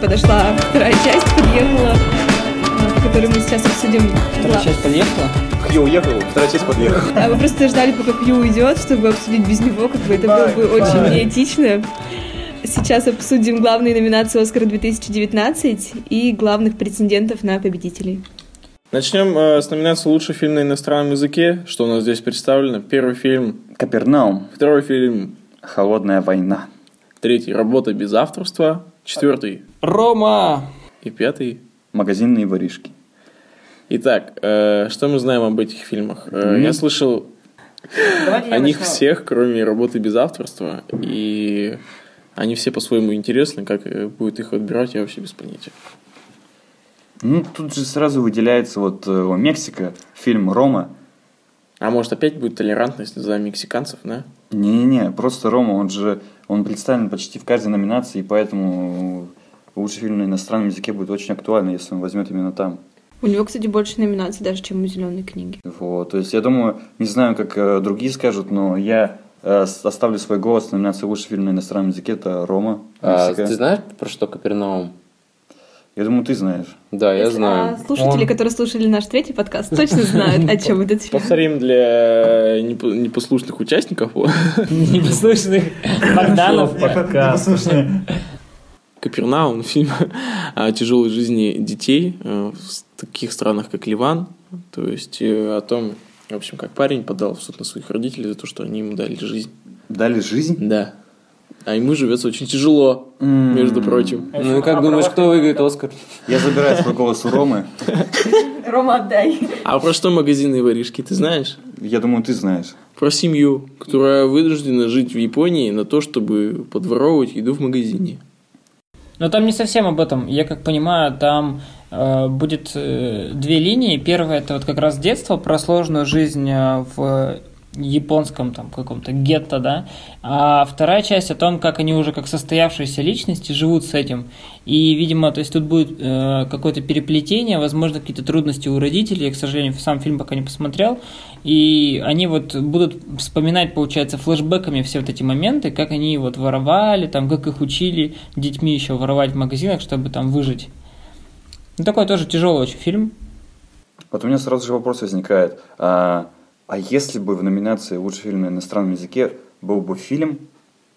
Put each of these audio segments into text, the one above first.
подошла вторая часть, подъехала, которую мы сейчас обсудим. Вторая часть подъехала? Хью уехал, вторая часть подъехала. Да, мы просто ждали, пока Хью уйдет, чтобы обсудить без него, как бы это было бы очень неэтично. Сейчас обсудим главные номинации Оскара 2019 и главных претендентов на победителей. Начнем э, с номинации «Лучший фильм на иностранном языке». Что у нас здесь представлено? Первый фильм, Капернаум. второй фильм, Холодная война. третий «Работа без авторства», четвертый Рома! и пятый. Магазинные воришки. Итак, э, что мы знаем об этих фильмах? Э, Мгм. Я слышал Давайте о них всех, кроме «Работы без авторства», и они все по-своему интересны. Как э, будет их отбирать, я вообще без понятия. Ну, тут же сразу выделяется вот э, Мексика, фильм «Рома». А может опять будет толерантность за мексиканцев, да? Не-не-не, просто Рома, он же, он представлен почти в каждой номинации, и поэтому лучший фильм на иностранном языке будет очень актуально, если он возьмет именно там. У него, кстати, больше номинаций даже, чем у «Зеленой книги». Вот, то есть я думаю, не знаю, как э, другие скажут, но я э, оставлю свой голос на номинации лучший фильм на иностранном языке, это Рома. А, ты знаешь, про что Капернаум? Я думаю, ты знаешь. Да, я А знаю. слушатели, Он- которые слушали наш третий подкаст, точно знают, о чем этот фильм. Повторим для непо- непослушных участников. Непослушных Богданов подкаст. Капернаум, фильм о тяжелой жизни детей э, в таких странах, как Ливан. То есть э, о том, в общем, как парень подал в суд на своих родителей за то, что они ему дали жизнь. Дали жизнь? Да. А ему живется очень тяжело, между прочим. Ну и как думаешь, кто выиграет Оскар? Я забираю свой голос у Ромы. Рома, отдай. А про что магазинные воришки, ты знаешь? Я думаю, ты знаешь. Про семью, которая вынуждена жить в Японии на то, чтобы подворовывать еду в магазине. Но там не совсем об этом. Я как понимаю, там э, будет э, две линии. Первая это вот как раз детство, про сложную жизнь э, в японском там каком-то гетто, да. А вторая часть о том, как они уже как состоявшиеся личности живут с этим. И, видимо, то есть тут будет э, какое-то переплетение, возможно, какие-то трудности у родителей. Я, к сожалению, сам фильм пока не посмотрел. И они вот будут вспоминать, получается, флешбеками все вот эти моменты, как они вот воровали, там, как их учили детьми еще воровать в магазинах, чтобы там выжить. Ну, такой тоже тяжелый очень фильм. Вот у меня сразу же вопрос возникает. А, а если бы в номинации «Лучший фильм на иностранном языке» был бы фильм,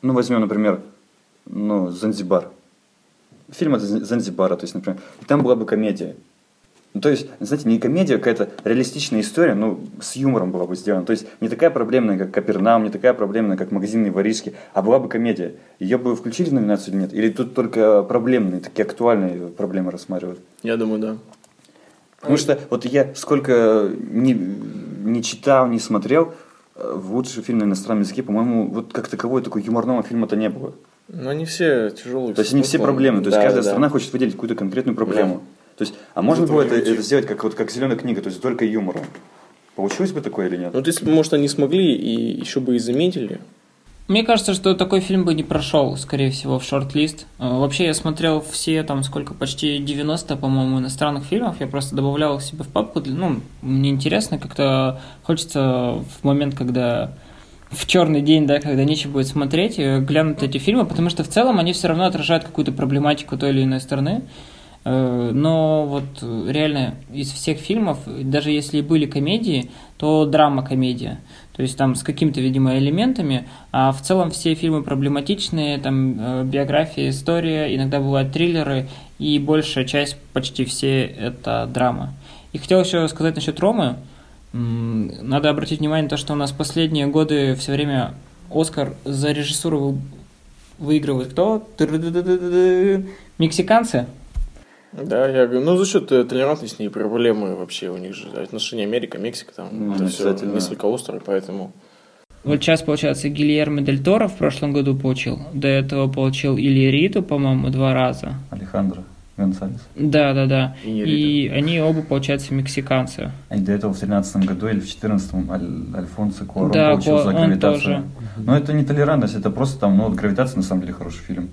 ну, возьмем, например, ну, «Занзибар». Фильм от Зан- Занзибара, то есть, например, и там была бы комедия. Ну, то есть, знаете, не комедия, а какая-то реалистичная история, ну, с юмором была бы сделана. То есть, не такая проблемная, как Капернаум, не такая проблемная, как магазинные воришки, а была бы комедия. Ее бы включили в номинацию или нет? Или тут только проблемные, такие актуальные проблемы рассматривают? Я думаю, да. Потому что вот я сколько не, не читал, не смотрел, э, в лучший фильм на иностранном языке, по-моему, вот как таковой такой юморного фильма-то не было. Но они все тяжелые. То есть они все проблемы, то есть Да, каждая да. страна хочет выделить какую-то конкретную проблему. То есть, а можно было это, это сделать как, вот, как зеленая книга, то есть только юмором? Получилось бы такое или нет? Ну, вот если, бы, может, они смогли и еще бы и заметили. Мне кажется, что такой фильм бы не прошел, скорее всего, в шорт-лист. Э, Вообще, я смотрел все, там, сколько, почти 90, по-моему, иностранных фильмов. Я просто добавлял их себе в папку. Ну, мне интересно, как-то хочется в момент, когда в черный день, да, когда нечего будет смотреть, э, глянуть эти фильмы, потому что в целом они все равно отражают какую-то проблематику той или иной стороны. Э, Но вот э, реально из всех фильмов, даже если были комедии, то драма-комедия. То есть там с какими-то, видимо, элементами. А в целом все фильмы проблематичные, там э, биография, история, иногда бывают триллеры, и большая часть, почти все, это драма. И хотел еще сказать насчет Ромы. Надо обратить внимание на то, что у нас последние годы все время Оскар за режиссуру вы- выигрывает кто? Мексиканцы. Да, я говорю, ну за счет э, толерантности и проблемы вообще у них же отношения Америка, Мексика, там Ну, это все несколько острое, поэтому Вот сейчас, получается, Гильермо Дель Торо в прошлом году получил. До этого получил Илья Риту, по-моему, два раза. Алехандро Гонсалес. Да, да, да. И И они оба, получается, мексиканцы. А до этого в 13 году или в 14 Аль- Альфонсо Куарон Да, получил Куа- за он гравитацию. тоже. Но это не толерантность, это просто там, ну вот гравитация на самом деле хороший фильм.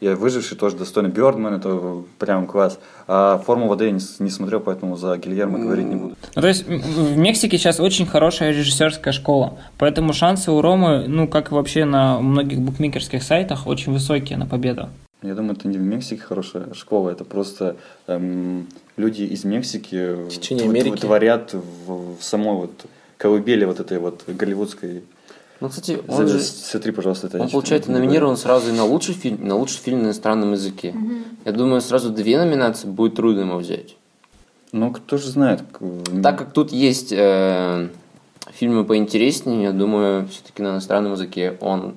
Я выживший тоже достойный. Бёрдман это прям класс. А форму воды я не, не смотрел, поэтому за Гильермо говорить не буду. Ну, то есть в Мексике сейчас очень хорошая режиссерская школа, поэтому шансы у Ромы, ну, как и вообще на многих букмекерских сайтах, очень высокие на победу. Я думаю, это не в Мексике хорошая школа, это просто эм, люди из Мексики В течение тв- Америки. творят в, в самой вот колыбели вот этой вот голливудской. Ну, кстати, он же... Смотри, пожалуйста, это Он, получается, номинирован сразу и на лучший фильм, и на лучший фильм на иностранном языке. Я думаю, сразу две номинации будет трудно ему взять. Ну, кто же знает. к- Так как тут есть э, фильмы поинтереснее, я думаю, все-таки на иностранном языке он,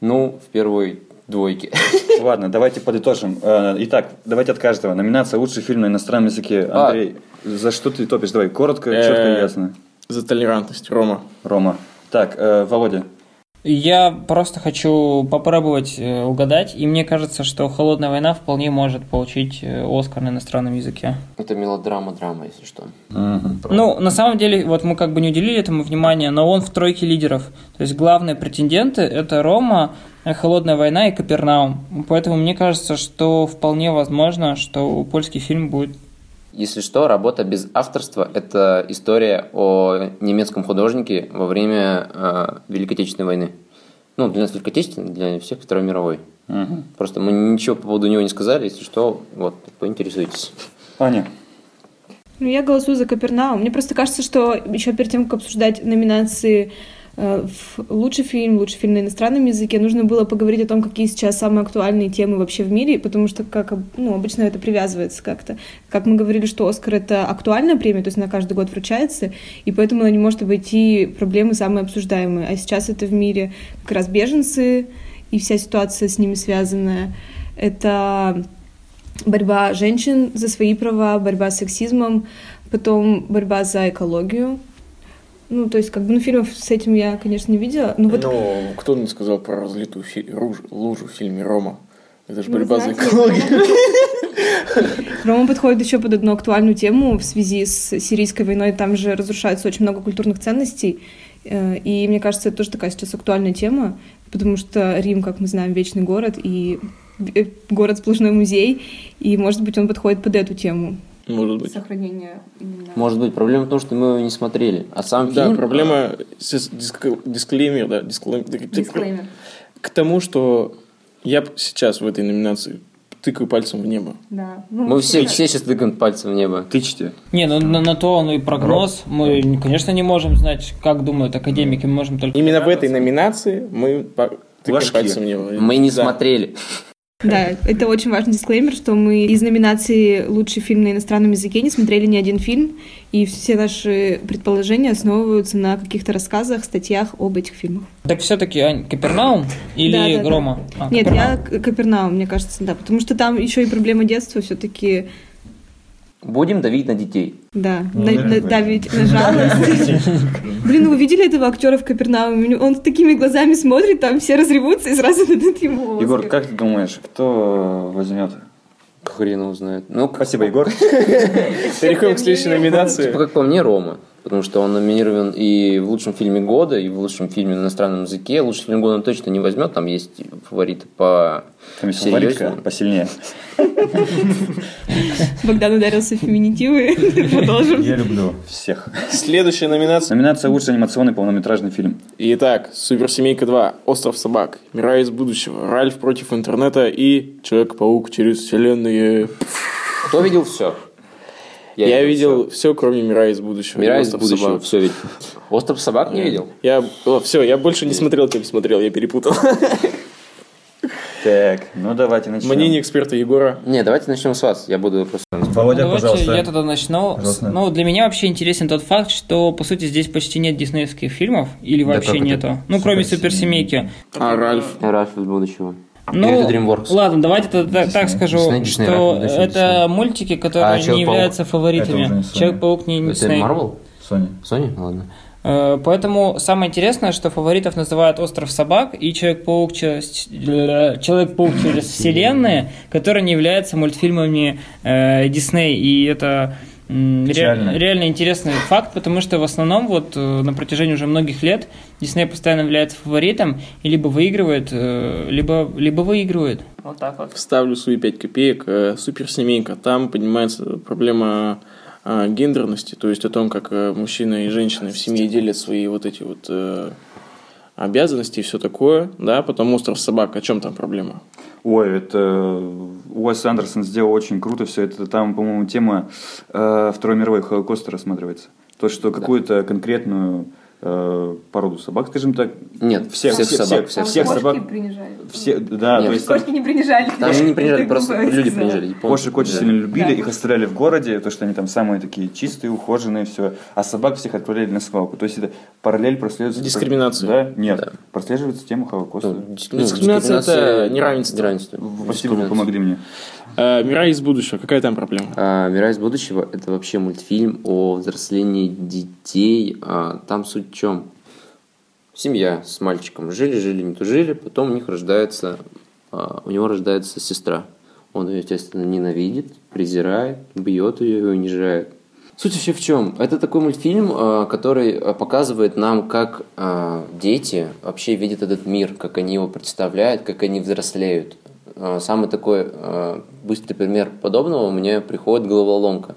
ну, в первой двойке. Ладно, давайте подытожим. Э, Итак, давайте от каждого. Номинация «Лучший фильм на иностранном языке». А. Андрей, за что ты топишь? Давай, коротко, Э, четко и ясно. За толерантность, Рома. Рома. Так, э, Володя. Я просто хочу попробовать э, угадать, и мне кажется, что «Холодная война» вполне может получить э, Оскар на иностранном языке. Это мелодрама-драма, если что. Ну, на самом деле, вот мы как бы не уделили этому внимания, но он в тройке лидеров. То есть главные претенденты – это Рома, «Холодная война» и «Капернаум». Поэтому мне кажется, что вполне возможно, что польский фильм будет Если что, работа без авторства – это история о немецком художнике во время э, Великой Отечественной войны. Ну, для нас Великой Отечественной, для всех Второй мировой. Мгм. Просто мы ничего по поводу него не сказали, если что, вот, поинтересуйтесь. Аня. Ну, я голосую за Капернаум. Мне просто кажется, что еще перед тем, как обсуждать номинации лучший фильм, лучший фильм на иностранном языке, нужно было поговорить о том, какие сейчас самые актуальные темы вообще в мире, потому что, как ну, обычно это привязывается как-то. Как мы говорили, что Оскар — это актуальная премия, то есть она каждый год вручается, и поэтому она не может обойти проблемы самые обсуждаемые. А сейчас это в мире как раз беженцы и вся ситуация с ними связанная. Это борьба женщин за свои права, борьба с сексизмом, потом борьба за экологию. Ну, то есть, как бы, ну, фильмов с этим я, конечно, не видела. Но вот Ну, кто мне сказал про разлитую фи- руж- лужу в фильме «Рома»? Это же Ну, борьба за экологию. Рома подходит еще под одну актуальную тему в связи с сирийской войной. Там же разрушается очень много культурных ценностей. Э, И мне кажется, это тоже такая сейчас актуальная тема, потому что Рим, как мы знаем, вечный город и э, город сплошной музей, и, может быть, он подходит под эту тему. Может быть. Сохранение именно... Может быть, проблема в том, что мы его не смотрели. А сам Да, фильм... проблема с диск- дисклеймер, да, дисклеймер. Дисклеймер. К тому, что я сейчас в этой номинации тыкаю пальцем в небо. Да. Ну, Мы все, все сейчас тыкаем пальцем в небо. Тычьте. Не, ну на, на то он и прогноз. Мы, конечно, не можем знать, как думают академики, мы можем только... Именно в этой номинации мы тыкаем Ложки. пальцем в небо. Мы не Да. смотрели. Да, это очень важный дисклеймер, что мы из номинации «Лучший фильм на иностранном языке» не смотрели ни один фильм, и все наши предположения основываются на каких-то рассказах, статьях об этих фильмах. Так все-таки, Ань, Капернаум или Да, да, да. Рома? А, Нет, Капернаум. я Капернаум, мне кажется, да, потому что там еще и проблема детства все-таки, Будем давить на детей. да, Ну, на- на- давить на жалость. Блин, ну вы видели этого актера в Капернауме? Он с такими глазами смотрит, там все разревутся и сразу дадут ему Егор, Оскар. как ты думаешь, кто возьмет? Хрен его знает. Ну, Спасибо, Егор. Переходим к следующей номинации. как по мне, Рома. Потому что он номинирован и в лучшем фильме года, и в лучшем фильме на иностранном языке. Лучший фильм года он точно не возьмет, там есть фавориты по Там есть фаворитка посильнее. Богдан ударился в феминитивы. Продолжим. Я люблю всех. Следующая номинация. Номинация «Лучший анимационный полнометражный фильм». Итак, Суперсемейка 2, Остров собак, Мира из будущего, Ральф против интернета и Человек-паук через вселенные. Кто видел все? Я, видел все, кроме Мира из будущего. Мира из «Остров будущего, собак». все видел. Остров собак не видел? Я, все, я больше не смотрел, кем смотрел, я перепутал. Так, ну давайте начнем. Мнение эксперта Егора. Не, давайте начнем с вас. Я буду просто... Володя, Давайте пожалуйста. я тогда начну. Пожалуйста. Ну, для меня вообще интересен тот факт, что, по сути, здесь почти нет диснеевских фильмов, или Да вообще это? нету. Ну, кроме Суперсемейки. суперсемейки. А Ральф? Ральф из будущего. Ну, Или это DreamWorks? ладно, давайте тогда так, так скажу, Дисней, что Ральф, Дисней, это Дисней. мультики, которые А не Человек-паук? являются Это фаворитами. Sony. Человек-паук не Это Дисней. Marvel? Соня. Sony? Ладно. Э, Поэтому самое интересное, что фаворитов называют «Остров собак» и «Человек-паук через, Человек-паук через вселенные», которые не являются мультфильмами э, Дисней. И это ре- Печально. реально интересный факт, потому что в основном вот э, на протяжении уже многих лет Дисней постоянно является фаворитом и либо выигрывает, э, либо, либо выигрывает. Вот так вот. Вставлю свои 5 копеек. Э, Суперсемейка. Там поднимается проблема а, гендерности, то есть о том, как мужчина и женщина в семье делят свои вот эти вот обязанности и все такое, да, потом «Остров собак», о чем там проблема? Ой, это Уэс Андерсон сделал очень круто все это. Там, по-моему, тема э, Второй мировой Холокоста рассматривается. То, что какую-то конкретную э, породу собак, скажем так. Нет, всех, всех всех, собак, всех, всех всех Кошки собак. принижали. Все, да, Нет, то есть Кошки не принижали. Там не принижали, просто люди принижали. Кошек очень сильно любили, Да. их оставляли в городе, то, что они там самые такие чистые, ухоженные, все. А собак всех отправляли на свалку. То есть это параллель прослеживается. Дискриминация. Да? Нет. Да. Прослеживается тема Холокоста. Ну, ну, Дискриминация это неравенство. неравенство. Спасибо, вы Дискриминация. помогли мне. Э, «Мира из будущего», какая там проблема? А, «Мира из будущего» — это вообще мультфильм о взрослении детей. А, там суть в чем? Семья с мальчиком жили-жили, не тужили, потом у них рождается, а, у него рождается сестра. Он ее, естественно, ненавидит, презирает, бьет ее и унижает. Суть вообще в чем? Это такой мультфильм, а, который а, показывает нам, как а, дети вообще видят этот мир, как они его представляют, как они взрослеют. А, Самый такой а, быстрый пример подобного мне приходит головоломка.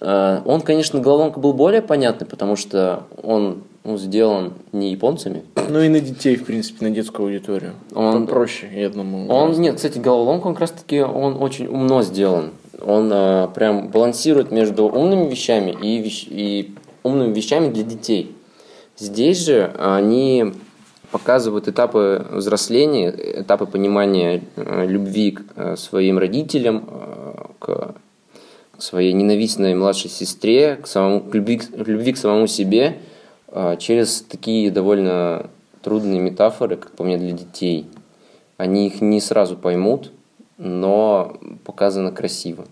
А, Он, конечно, головоломка был более понятный, потому что он ну, сделан не японцами. Ну и на детей, в принципе, на детскую аудиторию. Он- проще, я думаю. Он, гораздо. нет, кстати, головоломка, он как раз таки, он очень умно сделан. Он а, прям балансирует между умными вещами и, вещ- и умными вещами для детей. Здесь же они показывают этапы взросления, этапы понимания э, любви к э, своим родителям, э, к своей ненавистной младшей сестре, к, самому, к, любви, к любви к самому себе через такие довольно трудные метафоры, как по мне, для детей. Они их не сразу поймут, но показано красиво.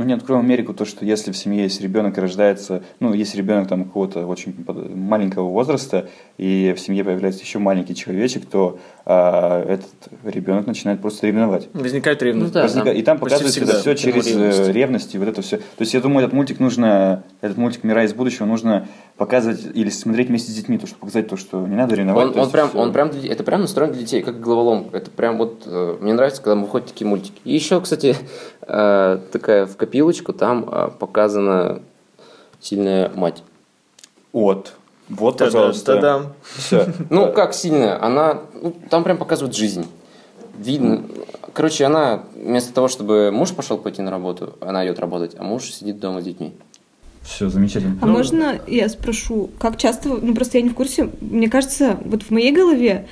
Ну, не откроем Америку, то, что если в семье есть ребенок и рождается, ну, если ребенок там какого-то очень под- маленького возраста, и в семье появляется еще маленький человечек, то а, этот ребенок начинает просто ревновать. Возникает ревность. Ну да, Возника- там и там показывается это все через ревность. ревность и вот это все. То есть я думаю, этот мультик нужно, этот мультик «Мира из будущего» нужно показывать или смотреть вместе с детьми, то, чтобы показать то, что не надо ревновать. Он, он есть прям, всё. он прям, это прям настроен для детей, как головоломка. Это прям вот, э, мне нравится, когда выходят такие мультики. И еще, кстати, э, такая в копилочку, там э, показана сильная мать. Вот. Вот, Та-дам, пожалуйста. та-дам. Все. Ну, как сильная? Она, ну, там прям показывает жизнь. Видно. Короче, она вместо того, чтобы муж пошел пойти на работу, она идет работать, а муж сидит дома с детьми. Все, замечательно. А можно я спрошу, как часто, ну просто я не в курсе, мне кажется, вот в моей голове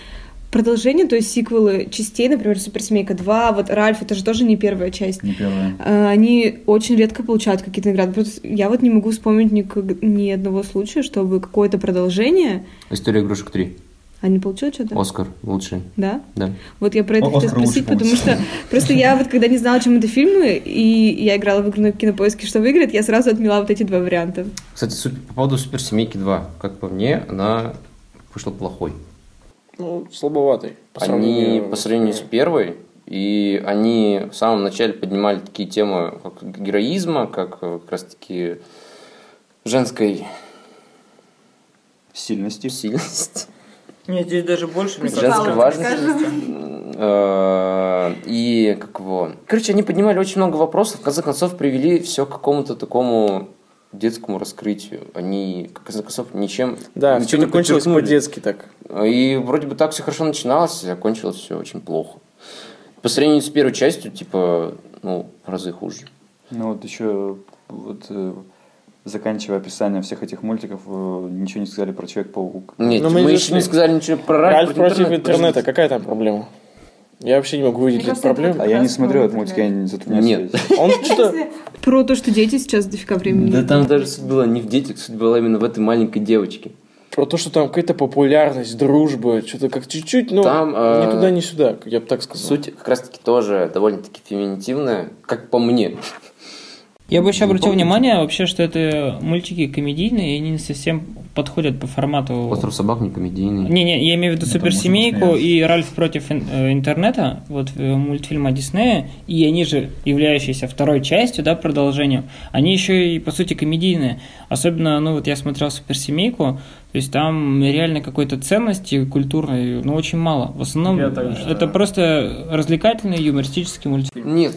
продолжение, то есть сиквелы частей, например, Суперсемейка 2, вот Ральф, это же тоже не первая часть. Не первое. А, Они очень редко получают какие-то награды. Просто Я вот не могу вспомнить никак- ни одного случая, чтобы какое-то продолжение, История игрушек 3. они получили что-то? Оскар лучший. Да? Да. Вот я про это О, хотела спросить, потому что просто я вот когда не знала, чем это фильмы, и я играла в игру на кинопоиске, что выиграет, я сразу отмела вот эти два варианта. Кстати, супер- по поводу Суперсемейки 2. Как по мне, она вышла плохой. Ну, слабоватый. по Они сравнению- по сравнению с первой, и они в самом начале поднимали такие темы, как героизма, как э, как раз-таки женской Сильности. сильности, Нет, здесь даже больше, мне Женской важности. Э, И как его... Короче, они поднимали очень много вопросов, в конце концов привели все к какому-то такому детскому раскрытию. Они, в конце концов, ничем Да, ничего все не кончилось по-детски так. И вроде бы так все хорошо начиналось, а кончилось все очень плохо. По сравнению с первой частью, типа, ну, в разы хуже. Ну вот еще вот э, заканчивая описание всех этих мультиков, э, ничего не сказали про Человек-паук. Нет, Ну, мы, мы еще не сказали ничего про Ральф, Ральф против интернета. Какая там проблема? Я вообще не могу увидеть Мне эту проблему. А я не Раз смотрел этот мультик, я не затрудняюсь. Нет. Он что-то... Про то, что дети сейчас дофига времени. Да там даже суть была не в детях, суть была именно в этой маленькой девочке. Про то, что там какая-то популярность, дружба, что-то как чуть-чуть, ну, Там, э, ни туда, ни сюда, я бы так сказал. Суть как раз-таки тоже довольно-таки феминитивная, как по мне. Я бы еще обратил внимание вообще, что это мультики комедийные, и они не совсем подходят по формату... Остров собак не комедийный. Не-не, я имею в виду Ну, там суперсемейку и Ральф против э, интернета, вот э, мультфильма Диснея, и они же, являющиеся второй частью, да, продолжением, они еще и, по сути, комедийные. Особенно, ну, вот я смотрел суперсемейку, То есть там реально какой-то ценности культурной, ну, очень мало. В основном Я так считаю. это просто развлекательный юмористический мультфильм. Нет,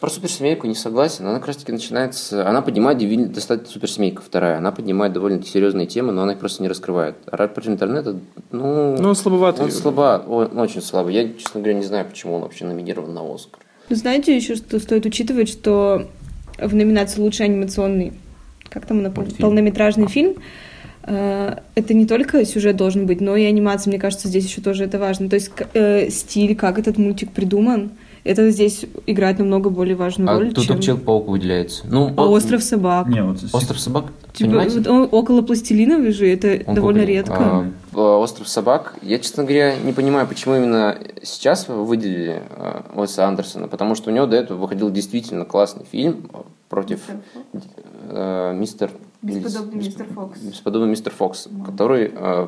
про суперсемейку не согласен. Она как раз таки начинается... Она поднимает достаточно суперсемейка вторая. Она поднимает довольно серьезные темы, но она их просто не раскрывает. А рад против интернета, ну... Ну, он слабоватый. он слаба, он очень слабый. Я, честно говоря, не знаю, почему он вообще номинирован на Оскар. Ну, знаете еще, что стоит учитывать, что в номинации «Лучший анимационный», как там она, полнометражный фильм, э, это не только сюжет должен быть, но и анимация, мне кажется, здесь еще тоже это важно. То есть э, стиль, как этот мультик придуман, это здесь играет намного более важную А роль, тут чем... Человек-паук выделяется. Ну, А о- «Остров собак». Не, вот Остров собак, Типа, понимаете? вот он около пластилиновый же, это Он довольно какой? редко. А, э, Остров собак. Я, честно говоря, не понимаю, почему именно сейчас выделили э, Уэса Андерсона, потому что у него до этого выходил действительно классный фильм э, против э, мистер Бесподобный Бес- мистер Фокс. Бесподобный мистер Фокс, который э,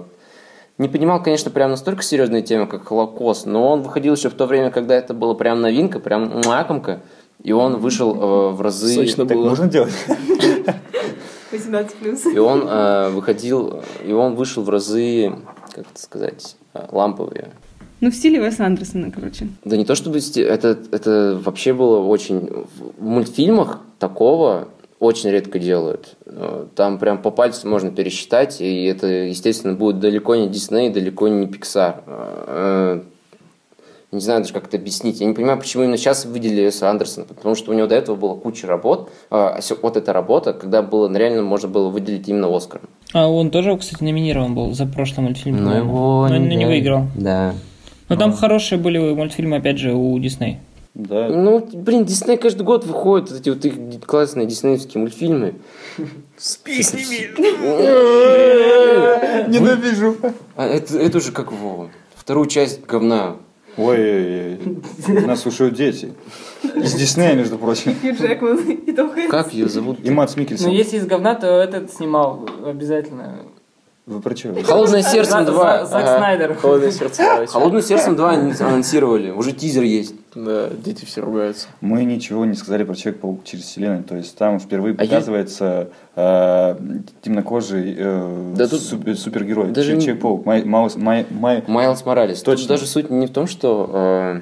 не понимал, конечно, прям настолько серьезные темы, как Холокост, но он выходил еще в то время, когда это было прям новинка, прям лакомка, и он вышел э, в разы... Сочно Так было. можно делать? 18 плюс. И он э, выходил, и он вышел в разы, как это сказать, э, ламповые. Ну, в стиле Уэса Андерсона, короче. Да не то чтобы это, это вообще было очень... В мультфильмах такого очень редко делают. Э, Там прям по пальцу можно пересчитать, и это, естественно, будет далеко не Дисней, далеко не Pixar. Э, Не знаю даже, как это объяснить. Я не понимаю, почему именно сейчас выделили Уэса Андерсона, потому что у него до этого была куча работ. А сё- вот эта работа, когда было реально можно было выделить именно Оскар. А он тоже, кстати, номинирован был за прошлый мультфильм. Но его Но не да. выиграл. Да. Но там хорошие были мультфильмы, опять же, у Дисней. Да. Ну, блин, Дисней каждый год выходит вот эти вот их классные диснеевские мультфильмы. С песнями. Ненавижу. А это, это уже как Вова. Вторую часть говна. Ой, нас слушают дети. Из Диснея, между прочим. Хью Джекман и Том Хэнкс. Как ее зовут? И Матс Микельсон. Ну, если из говна, то этот снимал обязательно. Вы про что? Холодное сердце За- 2. За- Зак. Снайдер. Холодное сердце. давайте. Холодное сердце 2 они анонсировали. Уже тизер есть. Да, дети все ругаются. Мы ничего не сказали про Человек-паук через вселенную. То есть там впервые А показывается э, темнокожий э, супергерой. даже Человек- не- Человек-паук. Майлз Моралес. Тут Точно. даже суть не в том, что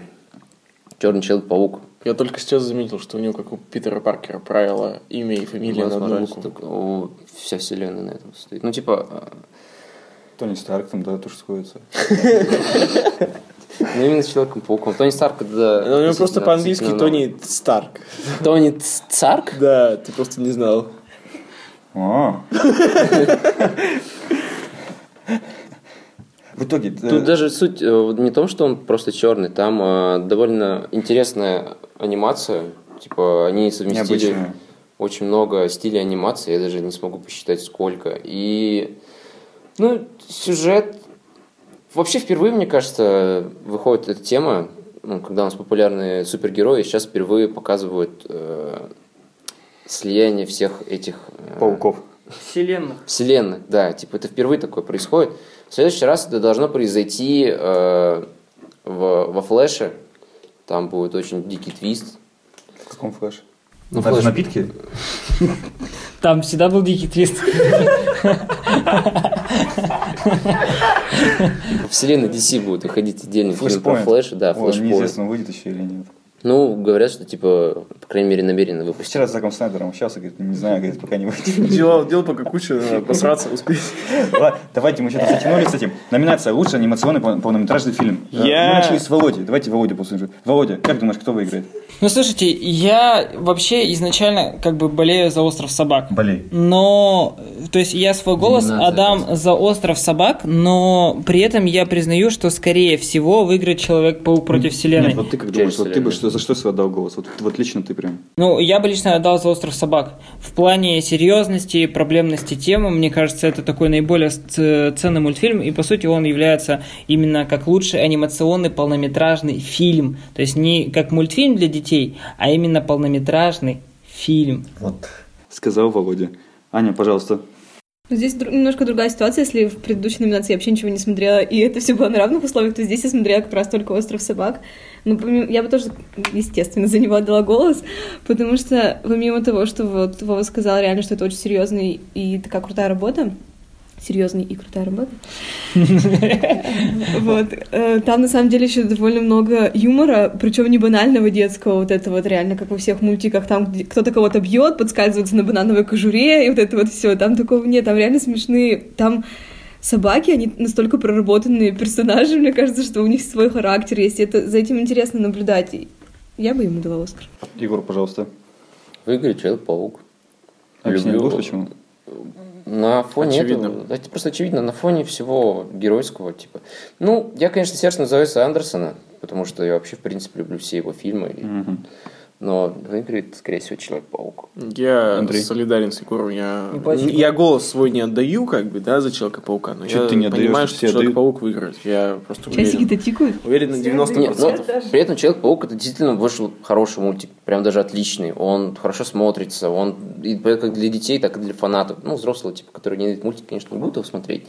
Черный Человек-паук. Я только сейчас заметил, что у него, как у Питера Паркера, правило имя и фамилия Майлз на одну букву. Вся вселенная на этом стоит. Ну, типа, э, Тони Старк там, да, тоже сходится. ну именно с Человеком-пауком. Тони Старк, да. Ну, у него просто по-английски Тони Старк. Тони Царк? Да, ты просто не знал. А. В итоге... э, Тут даже суть э, вот не в том, что он просто черный, там э, довольно интересная анимация. Типа они совместили очень много стилей анимации, я даже не смогу посчитать сколько. И ну, сюжет вообще впервые, мне кажется, выходит эта тема, ну, когда у нас популярные супергерои, сейчас впервые показывают э, слияние всех этих э, Пауков. Вселенных. вселенных, да, типа это впервые такое происходит. В следующий раз это должно произойти э, в, во флеше. Там будет очень дикий твист. В каком флеш? Ну, Даже флеш. напитки? Там всегда был дикий твист. В вселенной DC будет выходить отдельный фильм про флеш, да, Ой, флешпоинт. неизвестно, выйдет еще или нет. Ну, говорят, что типа, по крайней мере, намеренно выпустить. Вчера с Заком Снайдером общался, говорит, не знаю, говорит, пока не выйдет. Делал, делал пока кучу, посраться, успеть. Давайте мы что-то затянули с этим. Номинация «Лучший анимационный пол- полнометражный фильм». Я- Мы начали с Володи. Давайте Володя послушаем. Володя, как думаешь, кто выиграет? Ну, слушайте, я вообще изначально как бы болею за остров собак. Болей. Но, то есть я свой голос отдам за остров собак, но при этом я признаю, что скорее всего выиграет Человек-паук против Вселенной. Нет, вот ты как думаешь, вот ты бы что, за что свой отдал голос? Вот, вот лично ты прям. Ну, я бы лично отдал за остров собак. В плане серьезности и проблемности темы, мне кажется, это такой наиболее ценный мультфильм, и по сути он является именно как лучший анимационный полнометражный фильм. То есть не как мультфильм для детей, а именно полнометражный фильм. Вот. Сказал Володя. Аня, пожалуйста. Ну, Здесь немножко другая ситуация, если в предыдущей номинации я вообще ничего не смотрела, и это все было на равных условиях, то здесь я смотрела как раз только «Остров собак». Ну, помимо- я бы тоже, естественно, за него отдала голос, потому что помимо того, что вот Вова сказал реально, что это очень серьезный и такая крутая работа, серьезный и крутая работа. Вот. Э, Там, на самом деле, еще довольно много юмора, причем не банального детского, вот это вот реально, как во всех мультиках, там кто-то кого-то бьет, подскальзывается на банановой кожуре, и вот это вот все. Там такого нет, там реально смешные. Там собаки, они настолько проработанные персонажи, мне кажется, что у них свой характер есть. Это, за этим интересно наблюдать. Я бы ему дала Оскар. Егор, пожалуйста. Выиграет Человек-паук. Объяснять Люблю. будешь, почему? На фоне Очевидно. этого, это просто очевидно, на фоне всего геройского типа. Ну, я, конечно, сердце назову Андерсона, потому что я вообще, в принципе, люблю все его фильмы. и- Но выиграет, скорее всего, Человек-паук. Я Андрей. солидарен с Егором. Я, я голос свой не отдаю, как бы, да, за Человека-паука, но Чё я ты не отдаёшь, понимаю, что? Человек-паук выиграет. Я просто уверен. Часики-то тикают. Уверен на 90%. Нет, но при этом Человек-паук это действительно вышел хороший мультик, прям даже отличный. Он хорошо смотрится, он и как для детей, так и для фанатов. Ну, взрослые, типа, которые не видят мультик, конечно, не будут его смотреть,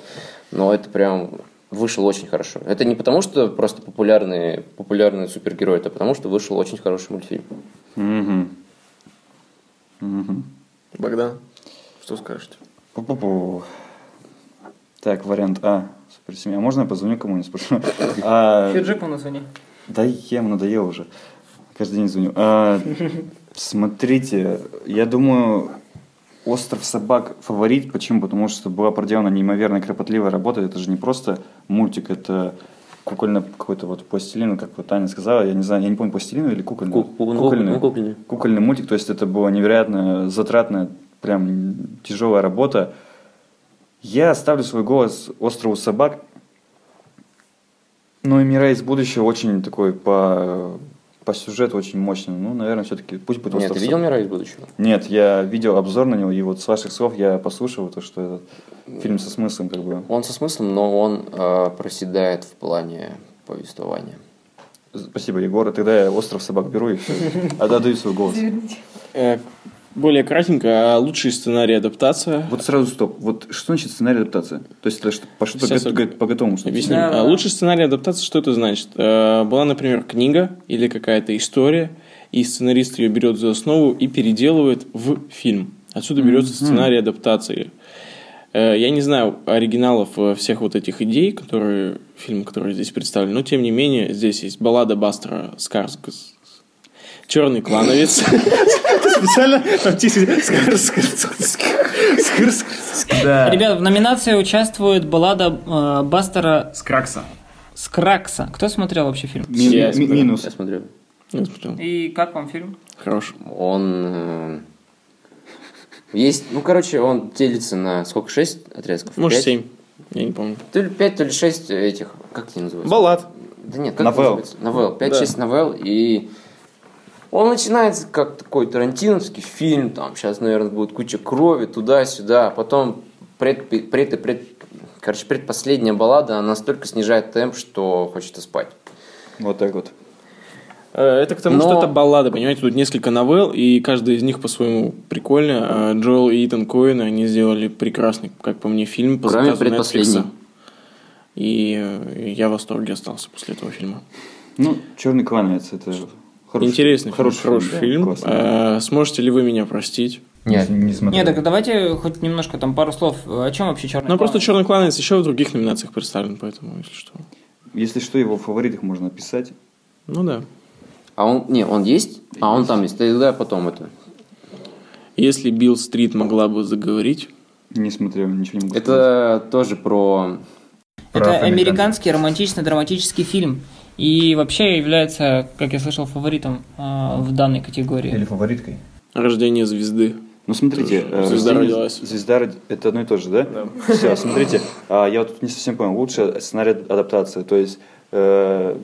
но это прям вышел очень хорошо. Это не потому, что просто популярный, популярный супергерой, это потому, что вышел очень хороший мультфильм. Мгм. Мгм. Богдан, что скажете? Пу-пу-пу. Так, вариант А. Суперсемья. А можно я позвоню кому-нибудь спрошу? А, Джекману звони. Да я ему надоел уже. Каждый день звоню. А, смотрите, я думаю, «Остров собак» фаворит. Почему? Потому что была проделана неимоверно кропотливая работа. Это же не просто мультик, это кукольно какой-то вот пластилин, как вот Таня сказала. Я не знаю, я не помню, пластилин или кукольный? Ку- ку- ну, Кукольный. кукольный. Кукольный мультик. То есть это была невероятно затратная, прям тяжелая работа. Я оставлю свой голос «Острову собак», ну и «Мира из будущего» очень такой по, по сюжету очень мощный. Ну, наверное, все-таки пусть будет Нет, «Остров ты видел собак». «Мира из будущего»? Нет, я видел обзор на него, и вот с ваших слов я послушал то, что этот фильм со смыслом как бы. Он со смыслом, но он э, проседает в плане повествования. Спасибо, Егор. Тогда я «Остров собак» беру и все. Отдаю свой голос. Более кратенько, а лучший сценарий адаптация. Вот сразу стоп. Вот что значит сценарий адаптации? То есть это что, по что-то Сейчас го- по готовому что Объясню. Да, А да. Лучший сценарий адаптации, что это значит? Э, Была, например, книга или какая-то история, и сценарист ее берет за основу и переделывает в фильм. Отсюда берется сценарий адаптации. Э, Я не знаю оригиналов э, всех вот этих идей, которые фильм, который здесь представлен, но тем не менее здесь есть баллада Бастера Скарсгас. Черный клановец. Специально там Да. Ребят, в номинации участвует баллада э, Бастера Скракса. Скракса. Кто смотрел вообще фильм? Ми- Я смотрел. минус. Я смотрю. И как вам фильм? Хорош. Он э, есть, ну, короче, он делится на сколько, шесть отрезков? Может, Пять? семь. Я не помню. То ли пять, то ли шесть этих, как они называются? Баллад. Да нет, как Новелл. Новелл. Да. Пять-шесть новелл, и он начинается как такой тарантиновский фильм, там сейчас, наверное, будет куча крови туда-сюда, а потом пред, пред, пред, короче, предпоследняя баллада, она настолько снижает темп, что хочется спать. Вот так вот. Э, Это к тому, Но- что это баллада, понимаете, тут несколько новелл, и каждая из них по-своему прикольная. А Джоэл и Итан Коэн, они сделали прекрасный, как по мне, фильм по Кроме заказу. Netflix. И э, я в восторге остался после этого фильма. Ну, черный клановец это хороший, Интересный хороший, фильм, хороший да, фильм. классный. Э, Сможете ли вы меня простить? Нет. не смотрел. Нет, так давайте хоть немножко там пару слов. О чем вообще черный Ну, просто клан? «Черный кланец» еще в других номинациях представлен, поэтому, если что. Если что, его в фаворитах можно описать. Ну да. А он, не, он есть? А он там есть. Тогда потом это. Если Билл Стрит могла бы заговорить, Не смотрел, ничего не могу сказать. Это тоже про... Это американский романтичный драматический фильм. И вообще является, как я слышал, фаворитом э, в данной категории. фавориткой. «Рождение звезды». Ну, смотрите. Э, звезда «Рождение- родилась. Звезда род- это одно и то же, да? Да. Все, смотрите. а, я вот тут не совсем понял. Лучше сценарий адаптации. То есть э,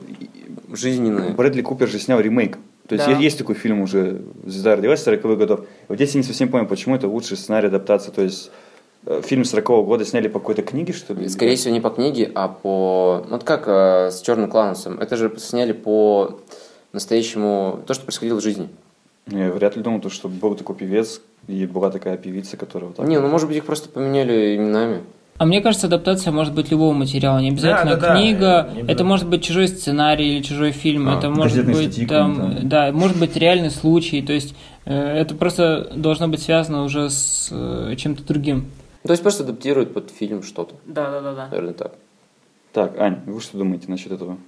Жизненные. Брэдли Купер же снял ремейк. То есть Да. есть такой фильм уже «Звезда родилась» 40-х годов. Вот здесь я не совсем понял, почему это лучший сценарий адаптации. То есть фильм 40-го года сняли по какой-то книге, что ли? Скорее всего, не по книге, а по... Вот как э, с Черным Кланусом. Это же сняли по настоящему... То, что происходило в жизни. Я вряд ли думал, то, что был такой певец, и была такая певица, которая вот так... Не, ну может быть их просто поменяли именами. А мне кажется, адаптация может быть любого материала, не обязательно Да, да, да. книга. Не это может быть чужой сценарий или чужой фильм. А, это может быть статьи там, какие-то. да, может быть реальный случай. То есть э, это просто должно быть связано уже с э, чем-то другим. То есть просто адаптируют под фильм что-то. Да, да, да, да. Наверное, так. Так, Ань, вы что думаете насчет этого?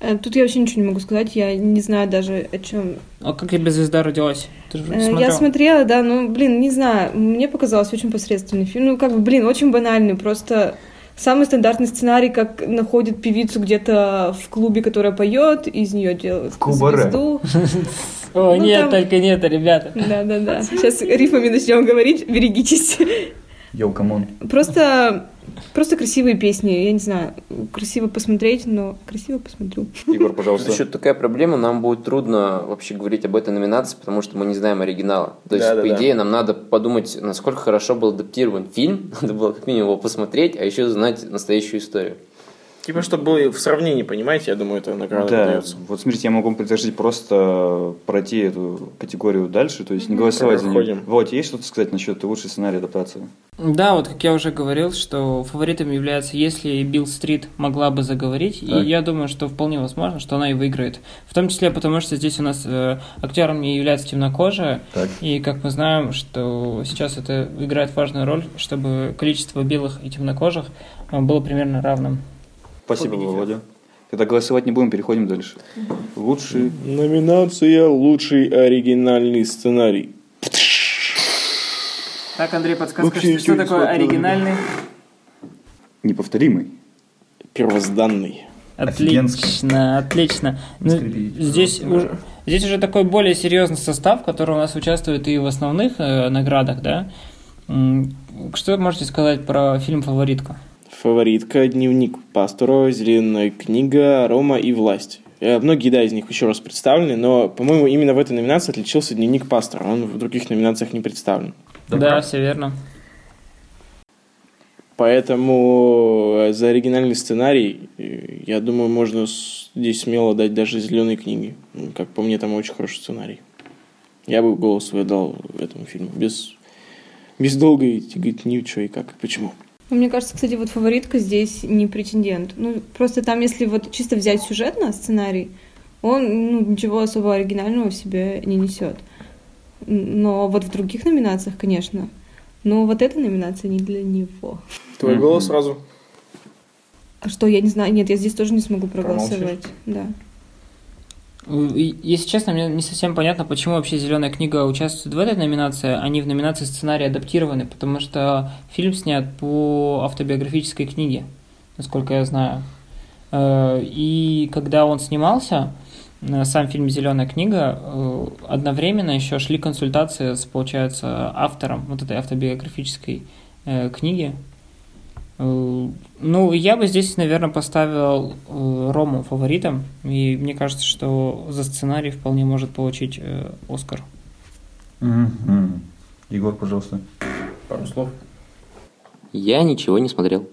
Э, Тут я вообще ничего не могу сказать, я не знаю даже о чем. А как тебе звезда родилась? Ты же Э, смотрел? Я смотрела, да, ну, блин, не знаю, мне показалось очень посредственный фильм. Ну, как бы, блин, очень банальный, просто самый стандартный сценарий, как находит певицу где-то в клубе, которая поет, из нее делают кабаре. звезду. О, Ну, нет, только нет, ребята. Да-да-да. Сейчас рифмами начнем говорить, берегитесь. Yo, come on. Просто, просто красивые песни, я не знаю, красиво посмотреть, но красиво посмотрю. Егор, пожалуйста. Еще такая проблема, нам будет трудно вообще говорить об этой номинации, потому что мы не знаем оригинала. То есть, Да-да-да. по идее, нам надо подумать, насколько хорошо был адаптирован фильм, надо было как минимум его посмотреть, а еще знать настоящую историю. Типа, чтобы в сравнении, понимаете, я думаю, это награда Да, дается. вот смотрите, я могу вам предложить просто пройти эту категорию дальше, то есть не голосовать за нее. Вот, есть что-то сказать насчет лучшей сценария адаптации? Да, вот как я уже говорил, что фаворитом является, если Билл Стрит могла бы заговорить, Так. и я думаю, что вполне возможно, что она и выиграет. В том числе потому, что здесь у нас э, актером не является темнокожая, Так. и как мы знаем, что сейчас это играет важную роль, чтобы количество белых и темнокожих э, было примерно равным. Спасибо, Победитель. Володя. Когда голосовать не будем, переходим дальше. Лучший. Номинация «Лучший оригинальный сценарий». Так, Андрей, подсказка, Вообще что, что такое оригинальный? Неповторимый. Первозданный. Отлично, отлично. Ну, здесь, уже, здесь уже такой более серьезный состав, который у нас участвует и в основных э, наградах, да? Что вы можете сказать про фильм «Фаворитка»? Фаворитка, дневник пастора, зеленая книга, Рома и власть. Э, Многие, да, из них еще раз представлены, но, по-моему, именно в этой номинации отличился дневник пастора. Он в других номинациях не представлен. Да, все верно. Поэтому э, за оригинальный сценарий, э, я думаю, можно здесь смело дать даже зеленые книги. Ну, Как по мне, там очень хороший сценарий. Я бы голос свой дал этому фильму. Без, без долгой тяготни, что и как, и почему. Ну, Мне кажется, кстати, вот фаворитка здесь не претендент. Ну, просто там, если вот чисто взять сюжетно сценарий, он ну, ничего особо оригинального в себе не несет. Но вот в других номинациях, конечно. Но вот эта номинация не для него. Твой голос сразу? А что, я не знаю. Нет, я здесь тоже не смогу проголосовать. Да. Если честно, мне не совсем понятно, почему вообще «Зеленая книга» участвует в этой номинации, а не в номинации «Сценарий адаптированный», потому что фильм снят по автобиографической книге, насколько я знаю. Э, И когда он снимался, э, сам фильм «Зеленая книга», э, одновременно еще шли консультации с, получается, автором вот этой автобиографической книги. Ну, я бы здесь, наверное, поставил э, Рому фаворитом, и мне кажется, что за сценарий вполне может получить э, Оскар. Мгм. Егор, пожалуйста. Пару слов. Я ничего не смотрел.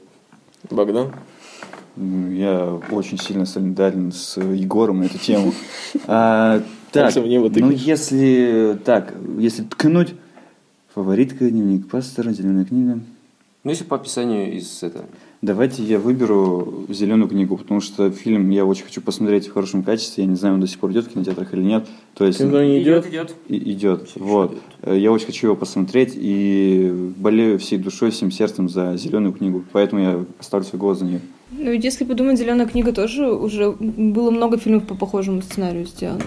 Богдан? Я очень сильно солидарен с Егором на эту тему. А, Так, ну если так, если ткнуть, фаворитка, дневник пастора, зеленая книга. Ну, если по описанию из этого. Давайте я выберу зеленую книгу, потому что фильм я очень хочу посмотреть в хорошем качестве. Я не знаю, он до сих пор идет в кинотеатрах или нет. То есть Кино не идет? идет. и- идет. Вот. Э, Я очень хочу его посмотреть и болею всей душой, всем сердцем за зеленую книгу. Поэтому я оставлю свой голос за нее. Ну, ведь если подумать, «Зеленая книга» тоже уже было много фильмов по похожему сценарию сделано.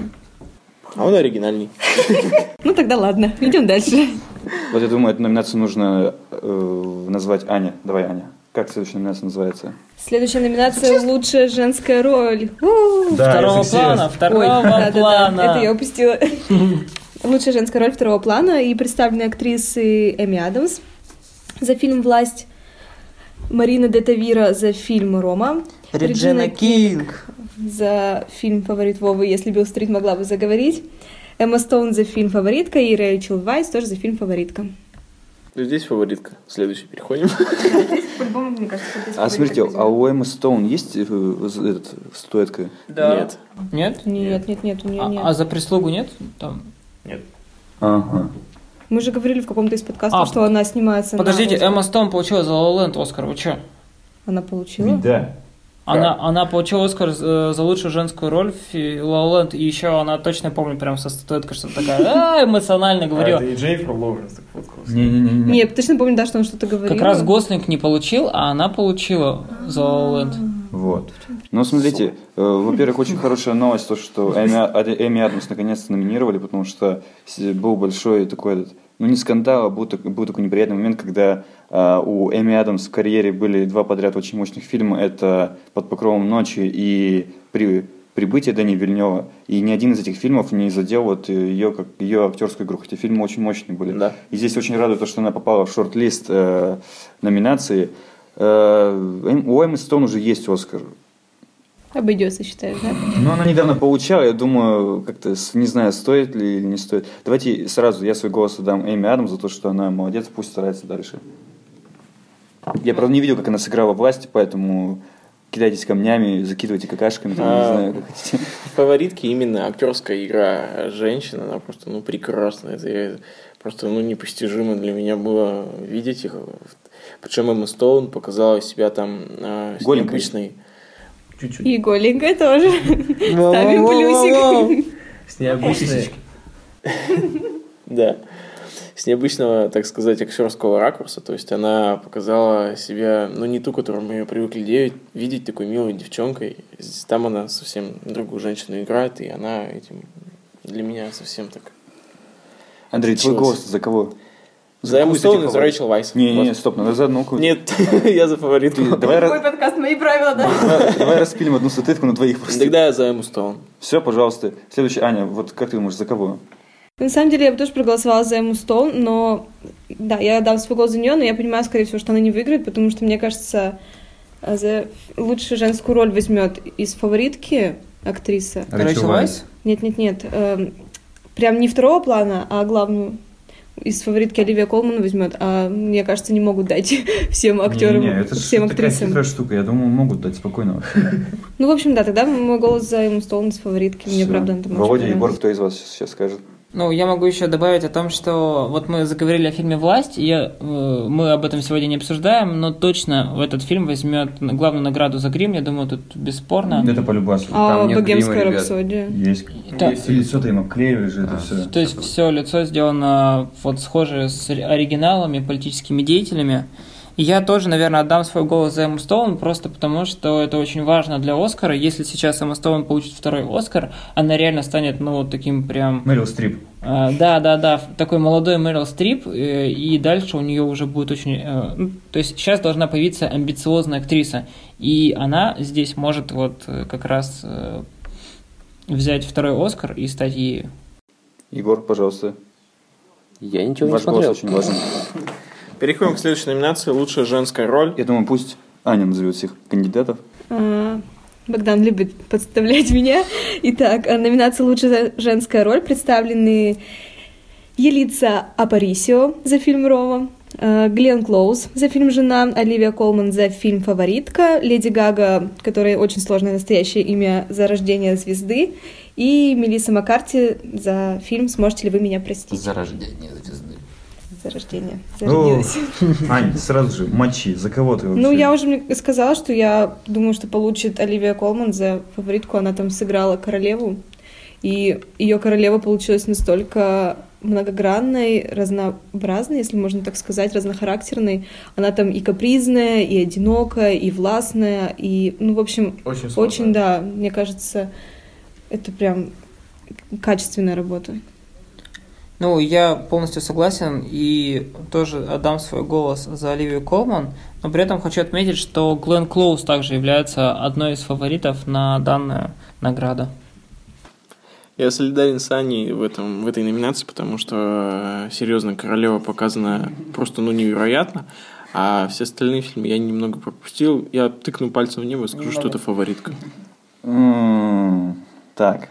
А он оригинальный. Ну, тогда ладно, идем дальше. Вот я думаю, эту номинацию нужно э, назвать Аня. Давай, Аня. Как следующая номинация называется? Следующая номинация «Лучшая женская роль». Второго плана, Ой, второго плана. это я упустила. Лучшая женская роль второго плана и представлены актрисы Эми Адамс за фильм «Власть», Марина де Тавира за фильм «Рома», Реджина Кинг. за фильм «Фаворит Вовы», если Билл Стрит могла бы заговорить, Эмма Стоун за фильм «Фаворитка» и Рэйчел Вайс тоже за фильм «Фаворитка». Ну, Здесь фаворитка. Следующий переходим. По-любому, мне кажется, А смотрите, а у Эммы Стоун есть э, з- этот, статуэтка? Нет. Нет? Нет, нет, нет, у нее А, нет. а за прислугу нет? Там. Ага. Мы же говорили в каком-то из подкастов, А, что она снимается Подождите. Эмма Стоун получила за La Оскар, вы чё? Она получила? Да. Она, она получила Оскар за за лучшую женскую роль в Land, и еще она точно помню прям со статуэткой, что такая а, эмоционально говорила. А, это и Джейфер Лоуренс так фоткался. Не-не-не. Нет, точно помню, да, что он что-то говорил. Как раз Гослинг не получил, а она получила за La Land. Вот. Ну, смотрите, э, во-первых, очень хорошая новость, то, что Эми, А- Эми Адамс наконец-то номинировали, потому что был большой такой, этот, ну, не скандал, а был, так- был такой неприятный момент, когда а, у Эми Адамс в карьере были два подряд очень мощных фильма. Это «Под покровом ночи» и при, «Прибытие» Дани Вильнева. И ни один из этих фильмов не задел вот ее, как, ее актерскую игру, хотя фильмы очень мощные были. Да. И здесь очень радует то, что она попала в шорт-лист э, номинации. Э, Эм- у Эммы Стоун уже есть Оскар. Обойдется, считаешь, да? Ну, она недавно получала, я думаю, как-то, не знаю, стоит ли или не стоит. Давайте сразу я свой голос отдам Эми Адамс за то, что она молодец, пусть старается дальше. Я, правда, не видел, как она сыграла власть, поэтому кидайтесь камнями, закидывайте какашками, там, не А. знаю, как хотите. Фаворитки именно актерская игра женщин, она просто, ну, прекрасная. Это я- просто, ну, непостижимо для меня было видеть их. Причем Эмма Стоун показала себя там э, с Голенькой. необычной... Чуть-чуть. И голенькая тоже. Ставим плюсик. С необычной... Да. С необычного, так сказать, актерского ракурса. То есть она показала себя, ну, не ту, которую мы ее привыкли де- видеть, такой милой девчонкой. Там она совсем другую женщину играет, и она этим для меня совсем так... Андрей, твой голос за кого? За Эмму Стоун и за? Рэйчел Вайс. Не, не, Вот. стоп, надо за одну. Нет, я за фаворитку. Давай, Мой ра- подкаст, мои правила, да? давай- давай распилим одну статуэтку на двоих просто. Тогда я за Эмму Стоун. Все, пожалуйста. Следующий, Аня, вот как ты думаешь, за кого? На самом деле, я бы тоже проголосовала за Эмму Стоун, но да, я дам свой голос за нее, но я понимаю, скорее всего, что она не выиграет, потому что, мне кажется, за лучшую женскую роль возьмет из фаворитки актриса. Рэйчел Вайс? Нет-нет-нет, эм, прям не второго плана, а главную из фаворитки Оливия Колман возьмет, а мне кажется, не могут дать всем актерам, Не-не-не, это ж всем такая актрисам. хитрая штука. Я думаю, могут дать спокойно. Ну, в общем, да, тогда мой голос за Эмму Стоун из фаворитки. Мне, правда, там Володя, Егор, кто из вас сейчас скажет? Ну, я могу еще добавить о том, что вот мы заговорили о фильме «Власть», и я, э, мы об этом сегодня не обсуждаем, но точно в этот фильм возьмет главную награду за грим, я думаю, тут бесспорно. Это полюбас. А Там нет богемская грима, рапсодия. Есть. Да. Лицо-то им обклеивали же это все. То есть все лицо сделано вот схоже с оригиналами, политическими деятелями. Я тоже, наверное, отдам свой голос за Эмму Стоун, просто потому что это очень важно для Оскара. Если сейчас Эмма Стоун получит второй Оскар, она реально станет, ну, вот таким прям... Мэрил Стрип. А, Да, да, да, такой молодой Мэрил Стрип, э, и дальше у нее уже будет очень... э, ну, То есть сейчас должна появиться амбициозная актриса, и она здесь может вот э, как раз взять второй Оскар и стать ею. Егор, пожалуйста. Я ничего Ваш не смотрел. голос очень важен. Переходим к следующей номинации «Лучшая женская роль». Я думаю, пусть Аня назовет всех кандидатов. А, Богдан любит подставлять меня. Итак, номинация «Лучшая женская роль» представлены Елица Апарисио за фильм «Рома», а, Глен Клоуз за фильм «Жена», Оливия Колман за фильм «Фаворитка», Леди Гага, которая очень сложное настоящее имя за рождение звезды, и Мелисса Маккарти за фильм «Сможете ли вы меня простить?» За рождение. За рождение. О, Зародилась. Ань, сразу же, мочи. За кого ты вообще? Ну, я уже мне сказала, что я думаю, что получит Оливия Колман за фаворитку. Она там сыграла королеву. И ее королева получилась настолько многогранной, разнообразной, если можно так сказать, разнохарактерной. Она там и капризная, и одинокая, и властная, и, ну, в общем, Очень очень, да, мне кажется, это прям качественная работа. Ну, я полностью согласен и тоже отдам свой голос за Оливию Колман, но при этом хочу отметить, что Глен Клоуз также является одной из фаворитов на данную награду. Я солидарен с Аней в, этом, в этой номинации, потому что, э, серьезно, Королева показана просто, ну, невероятно. А все остальные фильмы я немного пропустил. Я тыкну пальцем в небо и скажу, что это фаворитка. Так.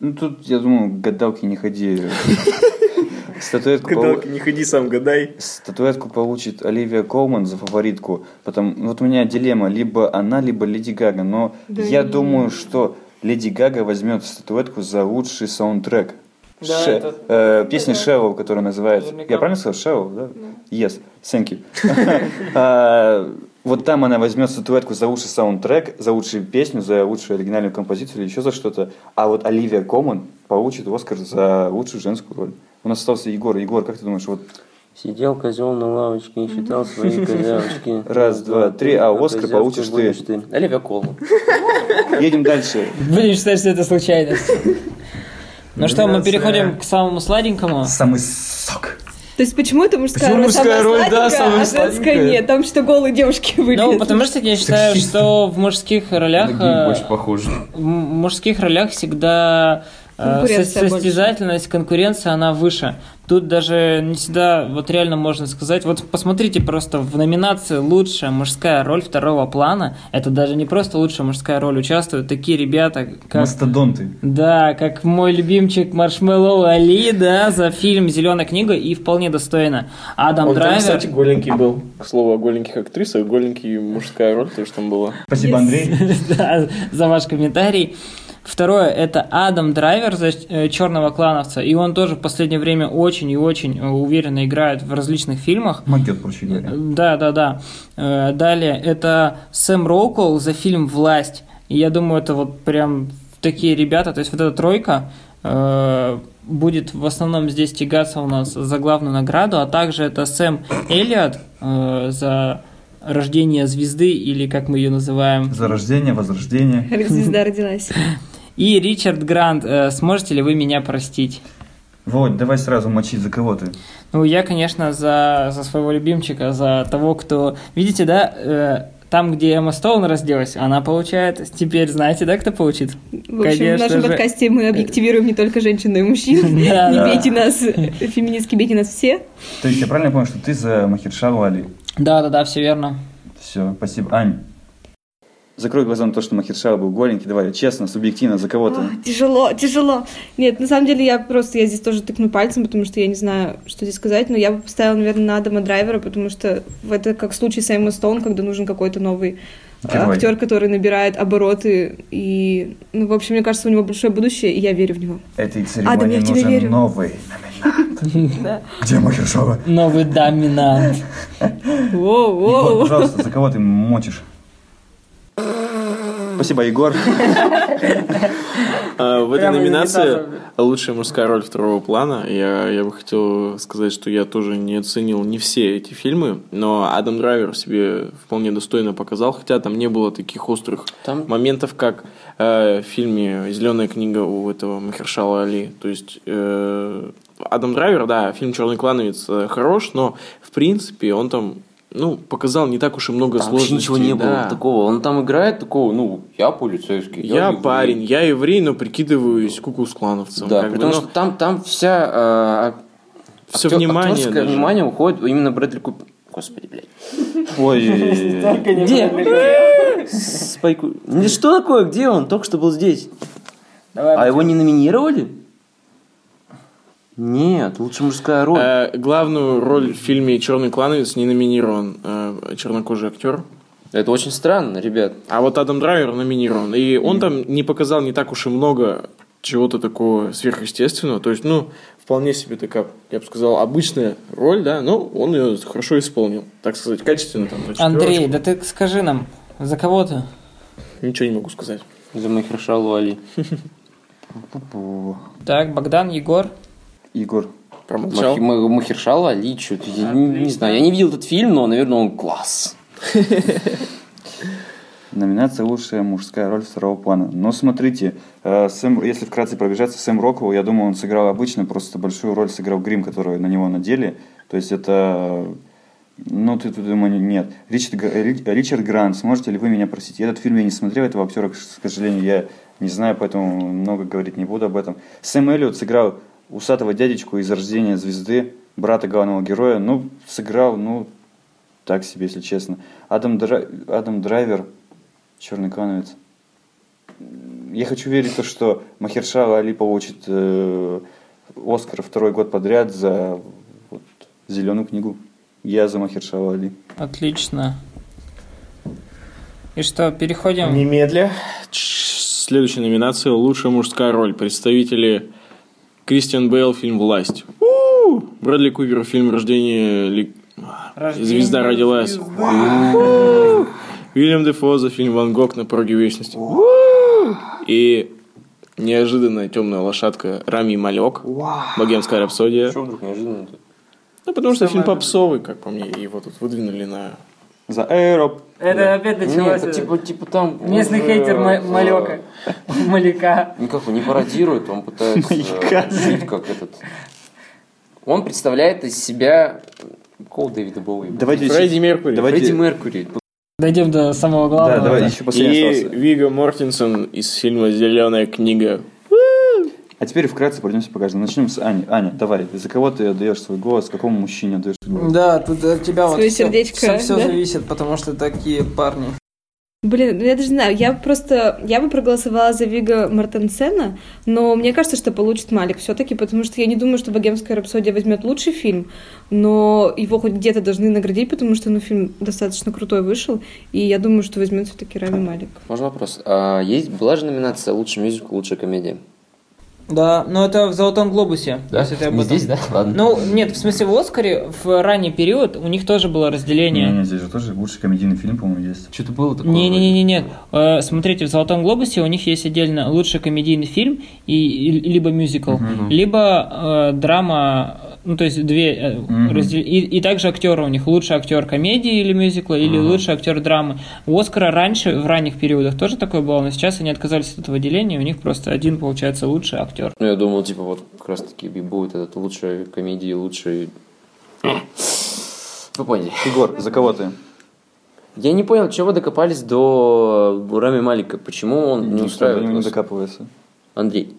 Ну, тут, я думаю, к гадалке не ходи. Статуэтку, полу- не ходи сам, гадай. Статуэтку получит Оливия Колман за фаворитку. Потом, вот у меня дилемма, либо она, либо Леди Гага. Но Да я не. думаю, что Леди Гага возьмет статуэтку за лучший саундтрек. Да, Ше- это- э, песня Шевел, которая называется... Наверняка. Я правильно сказал? Шевел, да? Yes, thank you. А, Вот там она возьмет статуэтку за лучший саундтрек, за лучшую песню, за лучшую оригинальную композицию или еще за что-то. А вот Оливия Коман получит Оскар за лучшую женскую роль. У нас остался Егор. Егор, как ты думаешь, вот Сидел козел на лавочке и считал свои козявочки. Раз, два, три, а Оскар получишь ты. Оливия Колман. едем дальше. Будем считать, что это случайность. Ну что, мы переходим к самому сладенькому. Самый сок. То есть почему это мужская Почему роль мужская самая роль, да, сладенькая, самая а женская нет? Там что голые девушки выглядят. Ну, потому что я считаю, что в мужских ролях... Э, больше похоже. в мужских ролях всегда Конкуренция со- больше. состязательность, конкуренция, она выше. Тут даже не всегда, вот реально можно сказать, вот посмотрите просто в номинации «Лучшая мужская роль второго плана», это даже не просто лучшая мужская роль, участвуют такие ребята, как... Мастодонты. Да, как мой любимчик Маршмеллоу Али, да, за фильм «Зеленая книга» и вполне достойно. Адам Он там, Драйвер... кстати, голенький был. К слову, о голеньких актрисах, голенький мужская роль тоже там была. Спасибо. Андрей. Да, за ваш комментарий. Второе, это Адам Драйвер за э, черного клановца, и он тоже в последнее время очень и очень э, уверенно играет в различных фильмах. Магет, проще говоря. Да, да, да. Э, Далее, это Сэм Роукол за фильм «Власть». И я думаю, это вот прям такие ребята, то есть вот эта тройка э, будет в основном здесь тягаться у нас за главную награду, а также это Сэм Эллиот э, за рождение звезды, или как мы ее называем, Зарождение, возрождение. Как звезда родилась. и Ричард Грант э, «Сможете ли вы меня простить?» Володь, давай сразу мочить, за кого ты? Ну, я, конечно, за, за своего любимчика, за того, кто... Видите, да, э, там, где Эмма Стоун разделась, она получает... Теперь знаете, да, кто получит? В общем, в Конечно нашем же. подкасте мы объективируем не только женщин, но и мужчин. Не бейте нас, феминистки, бейте нас все. То есть я правильно понял, что ты за Махершалу Али? Да-да-да, все верно. Все, спасибо. Ань, Закрой глаза на то, что Махершала был голенький. Давай, честно, субъективно, за кого ты? А, Тяжело, тяжело. Нет, на самом деле я просто, я здесь тоже тыкну пальцем, потому что я не знаю, что здесь сказать, но я бы поставила, наверное, на Адама Драйвера, потому что в это как в случае с Эмма Стоун, когда нужен какой-то новый Герой. актер, который набирает обороты. И, ну, в общем, мне кажется, у него большое будущее, и я верю в него. этой Адам, церемонии я в тебя нужен верю. новый номинант. Где Махершала? Новый доминант. Воу, Егор, воу. пожалуйста, за кого ты мочишь? Спасибо, Егор. А, В этой номинации лучшая мужская роль второго плана. Я, я бы хотел сказать, что я тоже не оценил не все эти фильмы, но Адам Драйвер себе вполне достойно показал, хотя там не было таких острых Там моментов, как э, в фильме «Зеленая книга» у этого Махершала Али. То есть э, Адам Драйвер, да, фильм «Черный клановец» э, хорош, но в принципе он там ну, показал не так уж и много там сложностей. ничего не было да. такого. Он там играет такого, ну, я полицейский. Я еврей. парень, я еврей, но прикидываюсь куклус-клановцем. Да, как бы, потому но что там, там вся э, Всё актё- внимание даже. внимание уходит именно Брэдли Купер. Господи, блядь. Ой, Где? Спайку. Ну что такое? Где он? Только что был здесь. Давай, А его не номинировали? Нет, лучше мужская роль. Э, главную роль в фильме Черный клановец не номинирован э, чернокожий актер. Это очень странно, ребят. А вот Адам Драйвер номинирован. И он там не показал не так уж и много чего-то такого сверхъестественного. То есть, ну, вполне себе такая, я бы сказал, обычная роль, да, но он ее хорошо исполнил. Так сказать, качественно там. Андрей, да ты скажи нам, за кого ты? Ничего не могу сказать. За Махершалу Али. Так, Богдан, Егор. Егор. Промолчал. Махи- Ма- Махершала Али, что-то, я не, не знаю. Я не видел этот фильм, но, наверное, он класс. Номинация «Лучшая мужская роль второго плана». Но смотрите, э, Сэм, если вкратце пробежаться, Сэм Роквелл, я думаю, он сыграл обычно, просто большую роль сыграл грим, который на него надели. То есть это... Ну, ты тут, думаю, нет. Ричард, Ричард Грант, сможете ли вы меня просить? Я этот фильм я не смотрел, этого актера, к сожалению, я не знаю, поэтому много говорить не буду об этом. Сэм Эллиот сыграл усатого дядечку из «Рождения звезды», брата главного героя. Ну, сыграл, ну, так себе, если честно. Адам, Драй- Адам Драйвер, черный клановец. Я хочу верить в то, что Махершала Али получит э, Оскар второй год подряд за вот, зеленую книгу. Я за Махершала Али. Отлично. И что, переходим... Немедля. Следующая номинация «Лучшая мужская роль». Представители Кристиан Бейл, фильм «Власть». У! Брэдли Купер, фильм «Рождение...» ли- Звезда родилась. У! Уильям Дефо за фильм «Ван Гог на пороге вечности». У! И неожиданная темная лошадка Рами Малек. Богемская рапсодия. Что вдруг неожиданно? Ну, потому что фильм попсовый, как по мне, и его тут выдвинули на... За Аэроп. Это опять Нет, началось. это типа, типа там... Местный уже, хейтер Ма- э, Малека. Маляка. Никак он не пародирует, он пытается Маяка. жить как этот... Он представляет из себя... Какого Дэвида Боуи? Давайте Фредди Меркури. Давайте- Фредди Меркури. Дойдем до самого Да, главного. давай, еще последний И остался. Вига Мортенсон из фильма «Зеленая книга». А теперь вкратце пройдемся по каждому. Начнем с Ани. Аня, давай, за кого ты отдаешь свой голос, какому мужчине отдаешь свой голос? Да, тут от тебя вот Своё всё- сердечко, всё- всё да? зависит, потому что такие парни. Блин, ну я даже не знаю, я просто, я бы проголосовала за Вига Мартенсена, но мне кажется, что получит Малик все-таки, потому что я не думаю, что «Богемская рапсодия» возьмет лучший фильм, но его хоть где-то должны наградить, потому что, ну, фильм достаточно крутой вышел, и я думаю, что возьмет все-таки Рами Малик. Можно вопрос? А есть, была же номинация «Лучший мюзикл, лучшая комедия»? Да, но это в «Золотом глобусе», если ты об Не этом. здесь, да? Ладно. Ну, нет, в смысле, в «Оскаре» в ранний период у них тоже было разделение. Не, не, здесь же тоже лучший комедийный фильм, по-моему, есть. Что-то было такое. Не-не-не, нет. Э, Смотрите, в Золотом глобусе у них есть отдельно лучший комедийный фильм и, и- либо мюзикл, либо э, драма, ну то есть две Мгм. раздел- и, и также актеры у них лучший актер комедии или мюзикла, или лучший актер драмы. У Оскара раньше в ранних периодах тоже такое было, но сейчас они отказались от этого деления, у них просто один получается лучший актер. Ну, я думал, типа, вот как раз таки и будет этот лучшая комедия, лучший... Вы поняли. Егор, за кого ты? Я не понял, чего вы докопались до Рами Малика? Почему он не устраивает него не докапывается. Андрей.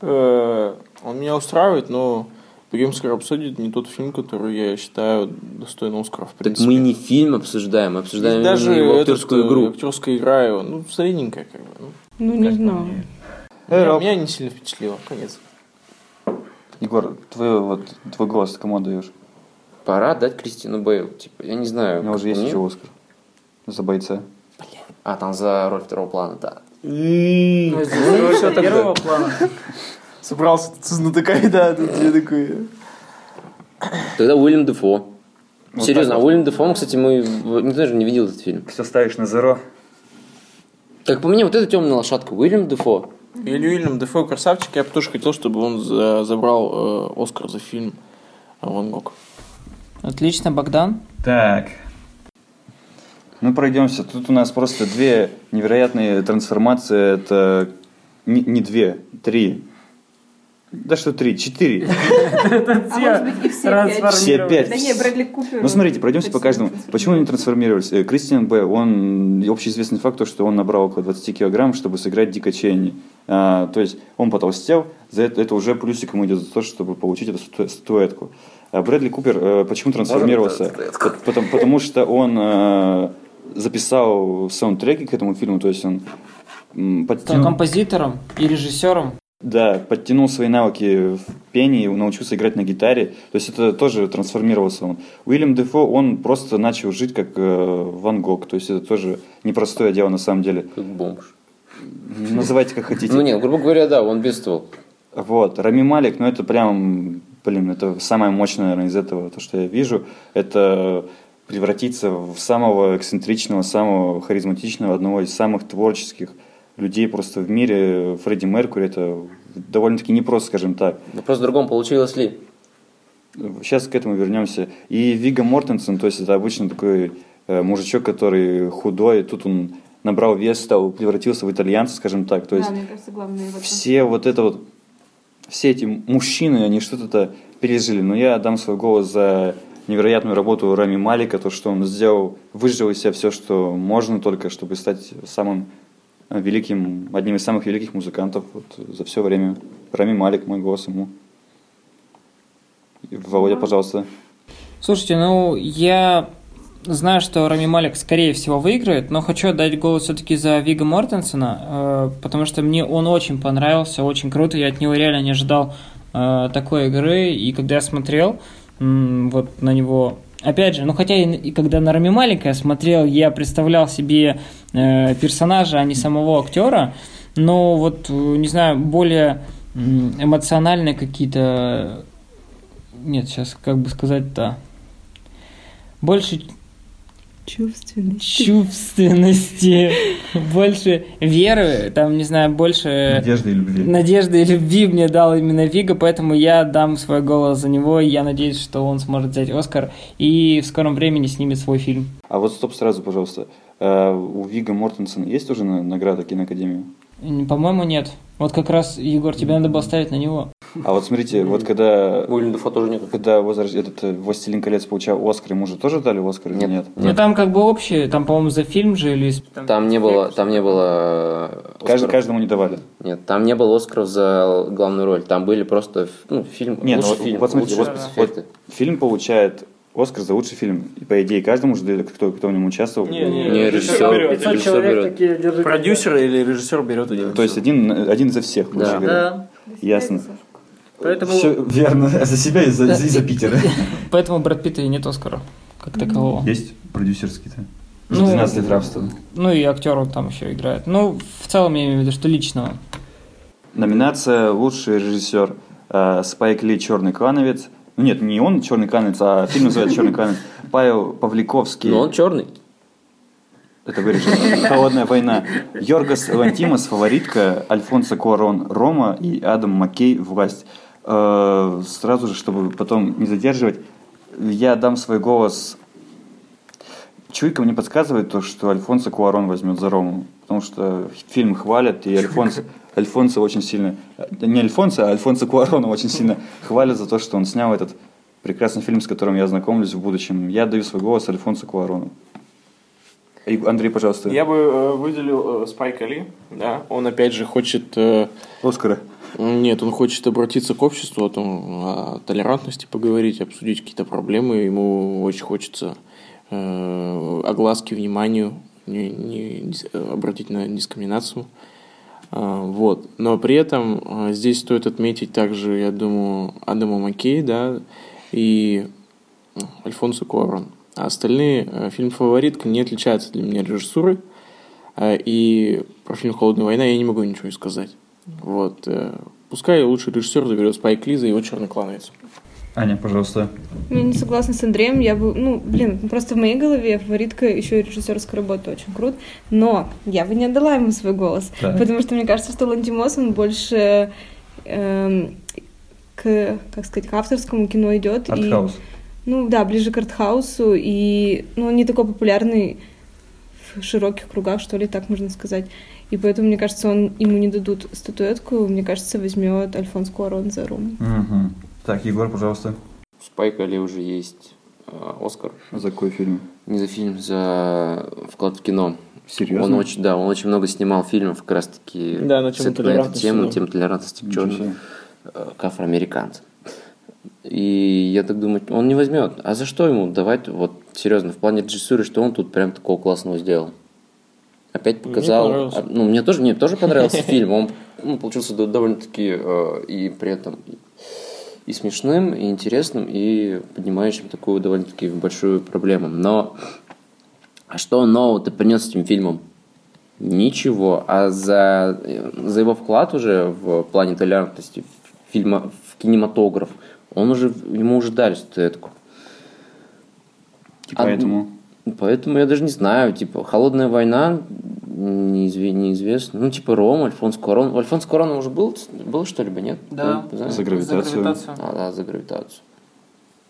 Э, Он меня устраивает, но «Богемская рапсодия» это не тот фильм, который я считаю достойным Оскара, в Так принципе. мы не фильм обсуждаем, мы обсуждаем Есть даже его этот, актерскую э, игру. актерская игра его, ну, средненькая, как бы. ну. Ну, не знаю. Меня, меня не сильно впечатлило, конец. Егор, твой, вот, твой голос кому отдаешь? Пора дать Кристину Бейл. Типа, я не знаю. У него уже есть мне. еще Оскар. За бойца. А, там за роль второго плана, да. Первого плана. Собрался тут со знатоками, да, тут я такой... Тогда Уильям Дефо. Вот Серьезно, а вот. Уильям Дефо, кстати, мы никто даже не видел этот фильм. Все ставишь на зеро. Как по мне, вот эта темная лошадка, Уильям Дефо. Или Уильям Дефо красавчик, я бы тоже хотел, чтобы он за- забрал э, Оскар за фильм «Ван Гог». Отлично, Богдан. Так. Мы пройдемся. Тут у нас просто две невероятные трансформации. Это не, не две, три. Да что три, четыре. А может быть и все пять? Все пять. Да не, Брэдли Купер. Ну смотрите, пройдемся по каждому. Почему они трансформировались? Э, Кристиан Б. Он общеизвестный факт, то, что он набрал около 20 килограмм, чтобы сыграть Дика Чейни. А, то есть он потолстел, за это, это уже плюсик ему идет за то, чтобы получить эту стату- статуэтку. А Брэдли Купер э, почему трансформировался? Пот- Потому, потому что он э, записал саундтреки к этому фильму, то есть он подтянул, композитором и режиссером. Да, подтянул свои навыки в пении, научился играть на гитаре. То есть это тоже трансформировался он. Уильям Дефо, он просто начал жить как э, Ван Гог. То есть это тоже непростое дело на самом деле. Как бомж. Называйте как хотите. Ну нет, грубо говоря, да, он бедствовал. Вот, Рами Малик, ну это прям, блин, это самое мощное, наверное, из этого, то, что я вижу, это превратиться в самого эксцентричного, самого харизматичного, одного из самых творческих людей просто в мире. Фредди Меркури, это довольно-таки непросто, скажем так. Вопрос в другом, получилось ли? Сейчас к этому вернемся. И Вига Мортенсен, то есть это обычно такой э, мужичок, который худой, тут он набрал вес, стал, превратился в итальянца, скажем так. То есть Да, мне кажется, главное все вот это вот, все эти мужчины, они что-то пережили. Но я дам свой голос за невероятную работу Рами Малика, то, что он сделал, выжил из себя все, что можно только, чтобы стать самым великим, одним из самых великих музыкантов вот, за все время. Рами Малик, мой голос ему. Володя, пожалуйста. Слушайте, ну я знаю, что Рами Малик скорее всего выиграет, но хочу отдать голос все-таки за Вига Мортенсона, э, потому что мне он очень понравился, очень круто, я от него реально не ожидал э, такой игры, и когда я смотрел м, вот на него, опять же, ну хотя и, и когда на Рами Малика я смотрел, я представлял себе э, персонажа, а не самого актера, но вот, э, не знаю, более эмоциональные какие-то... Нет, сейчас как бы сказать-то... Больше Чувственность. чувственности, больше веры, там, не знаю, больше Надежды и любви. надежды и любви мне дал именно Вига, поэтому я дам свой голос за него, и я надеюсь, что он сможет взять Оскар и в скором времени снимет свой фильм. А вот стоп сразу, пожалуйста. Э, У Вига Мортенсона есть уже на- награда киноакадемии? По-моему, нет. Вот как раз, Егор, тебе надо было ставить на него. А вот смотрите, вот когда У Ильдуфа тоже нету. когда возраст, этот э, «Властелин колец» получал Оскар, ему же тоже дали Оскар или Нет. нет? Ну, там как бы общее, там, по-моему, за фильм же или... Там не было, там не было э, Кажд- каждому не давали. Нет, там не было Оскаров за главную роль. Там были просто ну, фильм, Нет, ну лучший вот- фильм, вот смотрите, лучшие вот-. Фильм получает Оскар за лучший фильм. И по идее каждому же дают, кто, кто в нем участвовал. Не, режиссер, режиссер берет. Продюсер или режиссер берет один. То есть один, один за всех, Да. говоря. Ясно. Поэтому, Все верно. За себя и за, и за Питера. поэтому Брэд Питта и нет Оскара, как такового. Есть продюсерский-то. Ну, 12 лет рабства. Ну и актер он там еще играет. Ну, в целом я имею в виду, что личного. Номинация «Лучший режиссер» э, Спайк Ли «Черный клановец». Ну нет, не он «Черный клановец», а фильм называется «Черный клановец». Павел Павликовский. Но он черный. Это вырежем. «Холодная война». Йоргас Лантимос, «Фаворитка», Альфонсо Куарон, «Рома» и Адам Маккей «Власть». Э, Сразу же, чтобы потом не задерживать, я дам свой голос... Чуйка мне подсказывает то, что Альфонсо Куарон возьмет за Рому. Потому что фильм хвалят, и Альфонсо, Альфонсо очень сильно... э, Не Альфонсо, а Альфонсо Куарона очень сильно хвалят за то, что он снял этот прекрасный фильм, с которым я знакомлюсь в будущем. Я даю свой голос Альфонсо Куарону. И, Андрей, пожалуйста. Я бы э, выделил э, Спайка Ли, да, он опять же хочет, э, Оскара. нет, он хочет обратиться к обществу, о том, о толерантности поговорить, обсудить какие-то проблемы, ему очень хочется э, огласки вниманию, не, не обратить на дискриминацию, вот, но при этом э, здесь стоит отметить также, я думаю, Адама Маккей, да, и Альфонсо Куарон. А остальные, э, фильм «Фаворитка» не отличается для меня режиссурой, э, и про фильм «Холодная война» я не могу ничего сказать. Вот, э, пускай лучший режиссер заберет Спайк Ли за его «Черный клановец». Аня, пожалуйста. Я не согласна с Андреем, я бы, ну, блин, просто в моей голове фаворитка еще и режиссерская работа очень крут, но я бы не отдала ему свой голос, Так. потому что мне кажется, что Лантимос, он больше эм, к, как сказать, к авторскому кино идет. Артхаус. Ну да, ближе к артхаусу, и ну, он не такой популярный в широких кругах, что ли, так можно сказать. И поэтому, мне кажется, он, ему не дадут статуэтку, мне кажется, возьмет Альфонс Куарон за Рум. Мгм. Так, Егор, пожалуйста. У Спайка Ли уже есть э, Оскар. За какой фильм? Не за фильм, за вклад в кино. Серьезно? Он очень, да, он очень много снимал фильмов как раз таки Да, на с этой- на эту толерантности, тему, да. тему толерантности к черным, себе. э, к афроамериканцам. И я так думаю, он не возьмет. А за что ему давать, вот серьезно, в плане режиссуры, что он тут прям такого классного сделал? Опять показал. понравился. а, ну, мне тоже, мне тоже понравился фильм. Он ну, получился до- довольно-таки э, и при этом и- смешным, и интересным, и поднимающим такую довольно-таки большую проблему. Но а что нового ты принес этим фильмом? Ничего. А за, за его вклад уже в плане толерантности фильма в кинематограф, он уже, ему уже дали статуэтку. И А, поэтому... Поэтому я даже не знаю, типа, «Холодная война» неизве- неизвестно. Ну, типа, Ром, Альфонс Куарон. У Альфонс Куарона уже был, был что-либо, нет? Да. Вы знаете? За гравитацию. А, да, за гравитацию.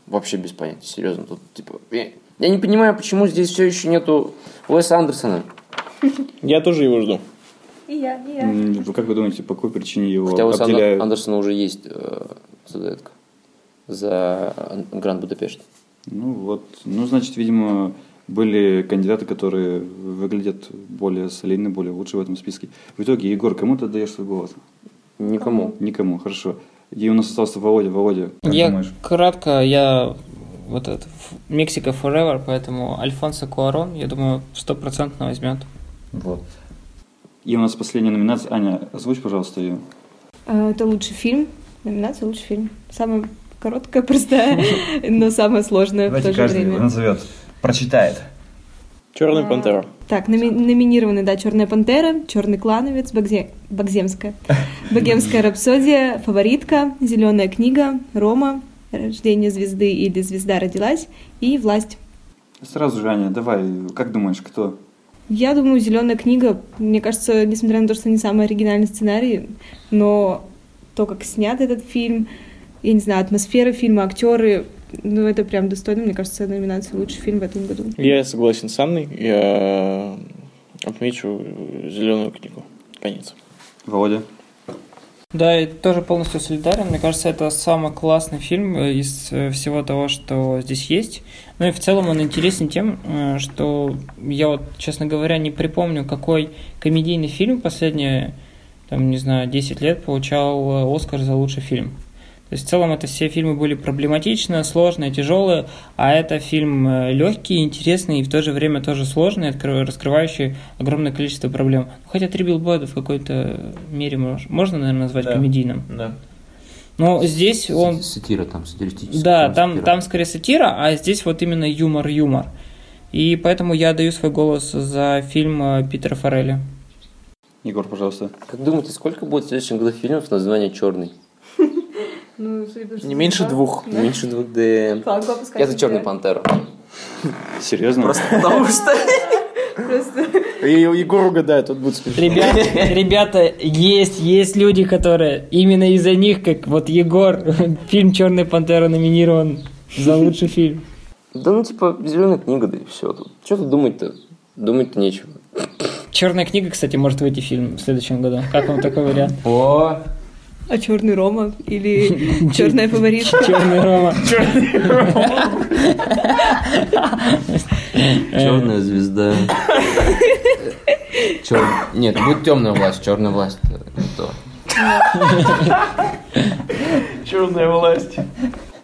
Вообще без понятия, серьезно. Тут, типа, я, я не понимаю, почему здесь все еще нету Уэса Андерсона. Я тоже его жду. И я, и М, вы Как вы думаете, по какой причине его Хотя у Уэса обделяют? Андерсона уже есть э, статуэтка за Гранд Будапешт. Ну вот, ну значит, видимо, были кандидаты, которые выглядят более солидно, более лучше в этом списке. В итоге, Егор, кому ты отдаешь свой голос? Никому. Никому, хорошо. И у нас остался Володя. Володя, как я думаешь? кратко, я вот это, Мексика Forever, поэтому Альфонсо Куарон, я думаю, стопроцентно возьмет. Вот. И у нас последняя номинация. Аня, озвучь, пожалуйста, ее. А, Это лучший фильм. Номинация лучший фильм. Самая короткая, простая, но самая сложная в то же время. назовет, прочитает. Черная А, пантера. Так, номи- номинированы, да, Черная пантера, Черный клановец, Багзе- Багземская, Богемская рапсодия, Фаворитка, Зеленая книга, Рома, Рождение звезды или Звезда родилась и Власть. Сразу же, Аня, давай, как думаешь, кто? Я думаю, Зеленая книга, мне кажется, несмотря на то, что не самый оригинальный сценарий, но то, как снят этот фильм, я не знаю, атмосфера фильма, актеры, ну, это прям достойно, мне кажется, номинации лучший фильм в этом году. Я согласен с Анной. Я отмечу зеленую книгу. Конец. Володя? Да, я тоже полностью солидарен. Мне кажется, это самый классный фильм э, из э, всего того, что здесь есть. Ну и в целом он интересен тем, э, что я вот, честно говоря, не припомню, какой комедийный фильм последние, там, не знаю, 10 лет получал э, Оскар за лучший фильм. То есть в целом это все фильмы были проблематичные, сложные, тяжелые, а это фильм легкий, интересный и в то же время тоже сложный, раскрывающий огромное количество проблем. Хотя три билборда в какой-то мере мож- можно, наверное, назвать Да. комедийным. Да. Но здесь он... Сатира там, сатиристическая. Да, там, сатира. там скорее сатира, а здесь вот именно юмор-юмор. И поэтому я даю свой голос за фильм э, Питера Форелли. Егор, пожалуйста. Как думаете, сколько будет в следующем году фильмов с названием «Черный»? Ну, Не меньше двух. Меньше двух, да. Я за «Черную пантеру». Серьезно? Просто потому что... И Егор угадает, тут будет смешно. Ребята, ребята, есть, есть люди, которые именно из-за них, как вот Егор, фильм Черная пантера номинирован за лучший фильм. Да ну, типа, зеленая книга, да и все. Тут. Что тут думать-то? Думать-то нечего. Черная книга, кстати, может выйти фильм в следующем году. Как вам такой вариант? О, А черный Рома или черная фаворитка? Черный Рома. черная звезда. Чер... Нет, будет темная власть, черная власть. это. Черная власть.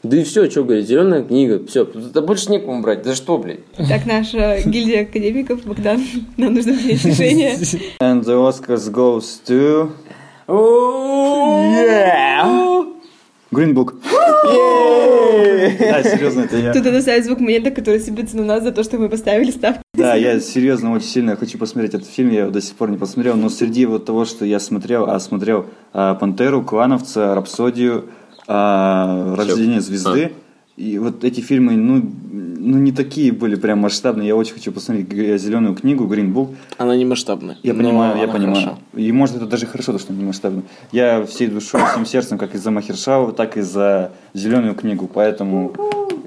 Да и все, что говорить, зеленая книга, все, да больше некому брать, да что, блядь. Так, наша гильдия академиков, Богдан, нам нужно принять решение. And the Oscars goes to... Green Book. Да, серьезно, это я. Тут надо ставить звук момента, который сыпется на нас за то, что мы поставили ставку. Да, я серьезно очень сильно хочу посмотреть этот фильм, я его до сих пор не посмотрел, но среди вот того, что я смотрел, а смотрел а, «Пантеру», «Клановца», «Рапсодию», а, «Рождение звезды», и вот эти фильмы, ну, ну, не такие были прям масштабные, я очень хочу посмотреть «Зеленую книгу», «Green Book», Она не масштабная. я понимаю, я понимаю. хороша. И может это даже хорошо, то, что не масштабно. Я всей душой, всем сердцем, как из-за Махершау, так и за зеленую книгу. Поэтому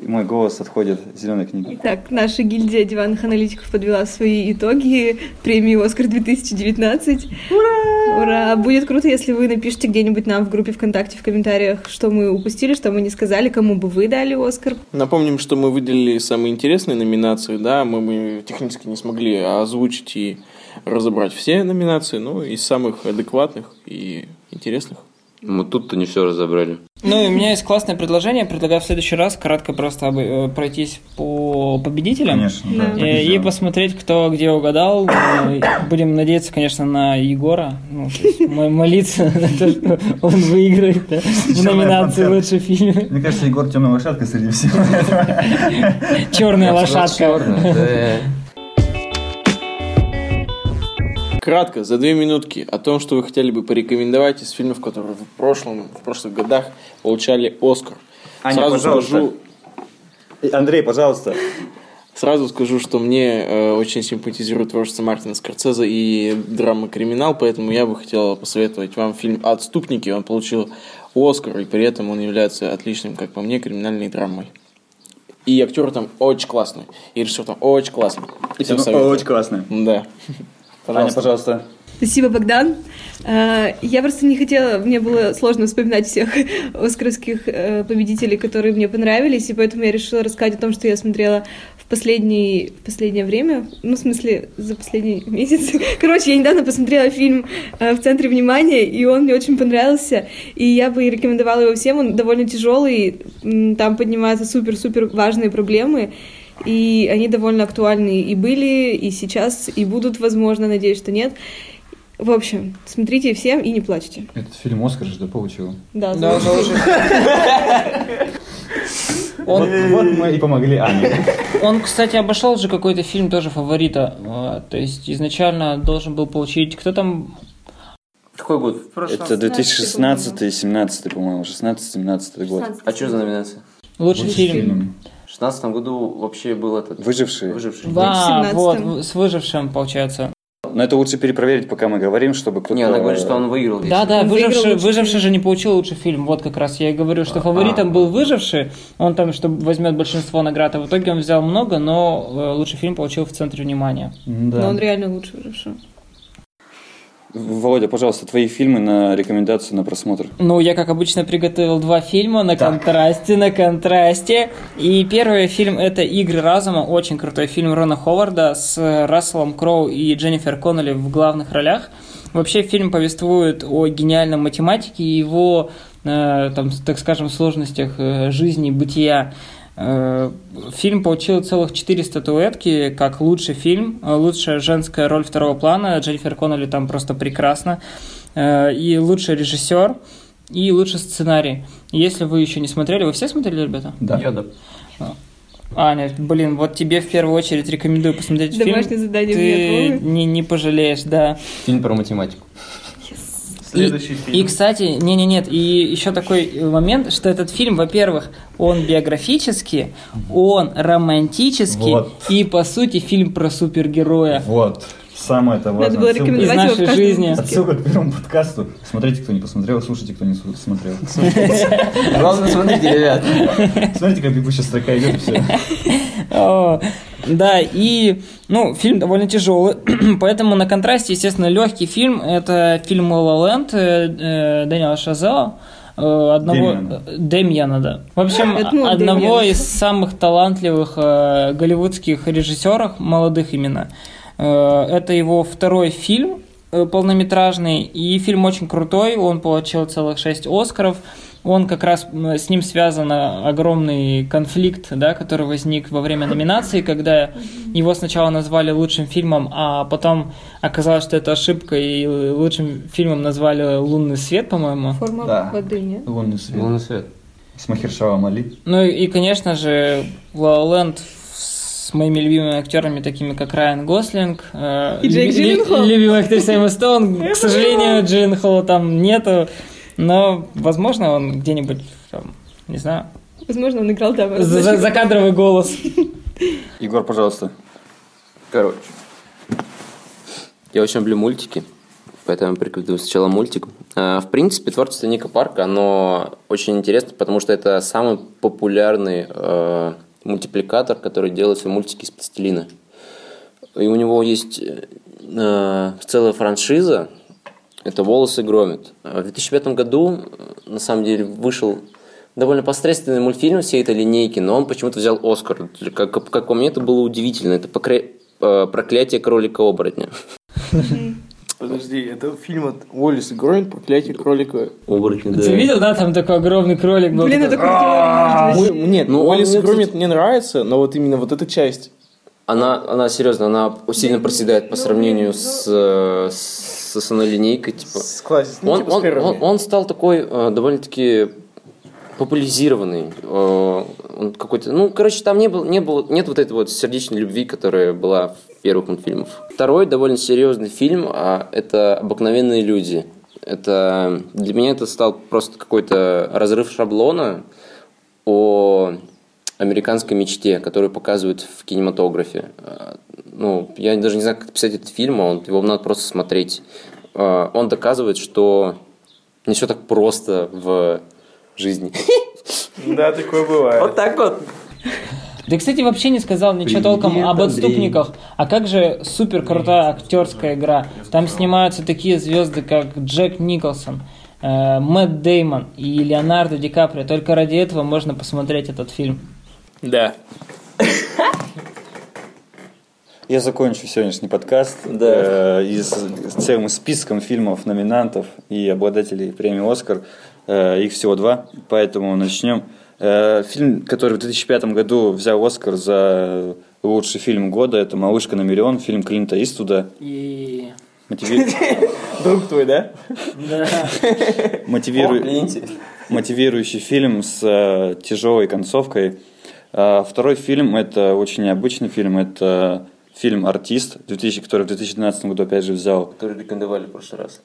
мой голос отходит зеленой книге. Так, наша гильдия диванных аналитиков подвела свои итоги премии «Оскар 2019». Ура! Ура! Будет круто, если вы напишите где-нибудь нам в группе ВКонтакте в комментариях, что мы упустили, что мы не сказали, кому бы вы дали «Оскар». Напомним, что мы выделили самые интересные номинации, да, мы, мы технически не смогли озвучить и разобрать все номинации, но из самых адекватных и интересных. Мы тут-то не все разобрали. Ну и у меня есть классное предложение. Предлагаю в следующий раз кратко просто обы- э, пройтись по победителям. Конечно, Да. да. Э, И посмотреть, кто где угадал. Э, Будем надеяться, конечно, на Егора. Ну, то есть мо- молиться на то, что он выиграет да, в Черная номинации лучший фильм. Мне кажется, Егор темная лошадка среди всего. Черная лошадка. чёрная, да. Кратко, за две минутки, о том, что вы хотели бы порекомендовать из фильмов, которые в прошлом, в прошлых годах получали Оскар. Аня, Сразу пожалуйста. скажу, Андрей, пожалуйста. Сразу скажу, что мне э, очень симпатизирует творчество Мартина Скорцезе и драма «Криминал», поэтому я бы хотел посоветовать вам фильм «Отступники». Он получил Оскар, и при этом он является отличным, как по мне, криминальной драмой. И актер там очень классный, и режиссер там очень классный. Всем советую. Очень классно. Да. Аня, пожалуйста. Спасибо, Богдан. А, Я просто не хотела, мне было сложно вспоминать всех оскаровских э, победителей, которые мне понравились, и поэтому я решила рассказать о том, что я смотрела в, последний, в последнее время, ну, в смысле, за последний месяц. Короче, я недавно посмотрела фильм э, «В центре внимания», и он мне очень понравился, и я бы рекомендовала его всем, он довольно тяжелый, там поднимаются супер-супер важные проблемы, и они довольно актуальны и были, и сейчас, и будут, возможно, надеюсь, что нет. В общем, смотрите всем и не плачьте. Этот фильм Оскар же да, получил. Да, Да, заложи. Вот, вот мы и помогли Ане. Он, кстати, обошел же какой-то фильм тоже фаворита. А, То есть изначально должен был получить... Кто там? Какой год? Это 2016-17, по-моему, 16-17 год. А что за номинация? Лучший фильм. 16 году вообще был этот... Выжившие. Выживший. Да, 17-м. вот, с выжившим, получается. Но это лучше перепроверить, пока мы говорим, чтобы кто-то... Не, она говорит, что он выиграл. весь. Да, да, Он выиграл выживший, выживший же не получил лучший фильм. Вот как раз я и говорю, что фаворитом был выживший. Он там, что возьмет большинство наград. А в итоге он взял много, но э, лучший фильм получил в центре внимания. Но Да. он реально лучше выживший. Володя, пожалуйста, твои фильмы на рекомендацию на просмотр. Ну, я, как обычно, приготовил два фильма на контрасте, на контрасте. И первый фильм это «Игры разума», очень крутой фильм Рона Ховарда с Расселом Кроу и Дженнифер Коннелли в главных ролях. Вообще фильм повествует о гениальном математике и его, э, там, так скажем, сложностях э, жизни, бытия. Э, Фильм получил целых 4 статуэтки как лучший фильм, э, лучшая женская роль второго плана, Дженнифер Коннелли там просто прекрасно, Э, и лучший режиссер, и лучший сценарий. Если вы еще не смотрели, вы все смотрели, ребята? Да. Я, да. Аня, блин, вот тебе в первую очередь рекомендую посмотреть Домашнее фильм. задание Ты не, не пожалеешь, да. Фильм про математику. И, и, кстати, не, не, нет, и еще такой э, момент, что этот фильм, во-первых, он биографический, он романтический Вот. и по сути фильм про супергероя. Вот. Самое это Надо важное. было Из рекомендовать его в нашей каждом жизни. Отсылка к первому подкасту. Смотрите, кто не посмотрел, слушайте, кто не смотрел. Главное, смотрите, ребят. Смотрите, как бегущая строка идет, все. Да, и, ну, фильм довольно тяжелый, поэтому на контрасте, естественно, легкий фильм. Это фильм «La La Land» э, э, Дэниела Шазела, э, одного... Дэмьяна, да. В общем, Это, ну, одного из самых талантливых э, голливудских режиссеров, молодых именно. Э, это его второй фильм э, полнометражный, и фильм очень крутой, он получил целых шесть Оскаров. Он как раз с ним связан э, огромный конфликт, да, который возник во время номинации, когда его сначала назвали лучшим фильмом, а потом оказалось, что это ошибка, и лучшим фильмом назвали «Лунный свет», по-моему. Форма Да. воды, нет? Лунный свет. Лунный свет. С Махершава Мали. Ну и, конечно же, «La La Land» с моими любимыми актерами, такими как Райан Гослинг. э, И Джейк люби- Джилленхол. Любимая актриса Эмма Стоун. К сожалению, Джилленхола там нету. Но, возможно, он где-нибудь, там, не знаю, Возможно, он играл, да, за- за- закадровый голос. Егор, пожалуйста. Короче. Я очень люблю мультики, поэтому порекомендую сначала мультик. А, В принципе, творчество Ника Парка, оно очень интересно, потому что это самый популярный э, мультипликатор, который делает мультики из пластилина. И у него есть э, целая франшиза, это «Волосы громит». А В 2005 году, э, на самом деле, вышел довольно посредственный мультфильм всей этой линейки, но он почему-то взял Оскар. Как, как, как по мне, это было удивительно. Это покре- э, «Проклятие кролика-оборотня». Подожди, это фильм от Уоллес и Громит «Проклятие кролика». Оборотня, Ты видел, да, там такой огромный кролик был? Блин, это круто. Нет, Ну, ну, Уоллес и он мне, Громит мне нравится, но вот именно вот эта часть. Она, она серьезно, она сильно проседает по сравнению с, э, с основной линейкой. Типа. С ну, Он, типа он, с первыми. он, он стал такой э, довольно-таки популяризированный. Э, он какой-то, ну, короче, там не было, не было, нет вот этой вот сердечной любви, которая была в первых мультфильмах. Второй довольно серьезный фильм, а это «Обыкновенные люди». Это для меня это стал просто какой-то разрыв шаблона о американской мечте, которую показывают в кинематографе. Э, Ну, я даже не знаю, как писать этот фильм, а он, его надо просто смотреть. Э, Он доказывает, что не все так просто в жизни. Да, такое бывает. так вот. Ты, кстати, вообще не сказал ничего Привет, толком об Андрей. отступниках. А как же супер крутая актерская игра? Там снимаются такие звезды, как Джек Николсон, э, Мэтт Деймон и Леонардо Ди Каприо. Только ради этого можно посмотреть этот фильм. Да. Я закончу сегодняшний подкаст э, и с с целым списком фильмов, номинантов и обладателей премии «Оскар». Э, их всего два, поэтому начнем. Э, фильм, который в 2005 году взял «Оскар» за лучший фильм года, это «Малышка на миллион», фильм Клинта Иствуда. И... Мотиви- Друг твой, да? мотивиру- Мотивирующий фильм с э, тяжелой концовкой. Второй фильм – это очень необычный фильм. Это фильм «Артист», 2000, который в 2012 году опять же взял. Который рекомендовали в прошлый раз.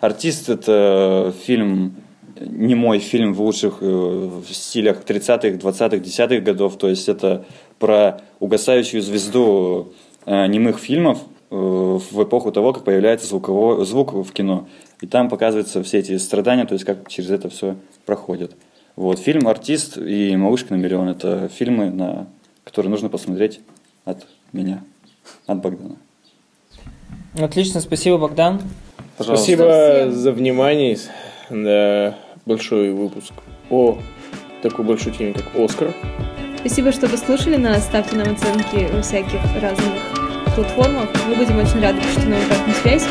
«Артист» – это фильм, не мой фильм в лучших э, стилях 30-х, 20-х, 10-х годов. То есть это про угасающую звезду э, немых фильмов э, в эпоху того, как появляется звуковой, звук в кино. И там показываются все эти страдания, то есть как через это все проходит. Вот, фильм «Артист» и «Малышка на миллион» – это фильмы, на которые нужно посмотреть от меня, от Богдана. Отлично, спасибо, Богдан. Пожалуйста. Спасибо за внимание. Да, большой выпуск о такой большой теме, как Оскар. Спасибо, что послушали нас. Ставьте нам оценки во всяких разных платформах. Мы будем очень рады, что нам обратную связь.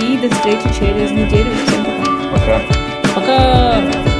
И до встречи через неделю. Всем пока. Пока. Пока!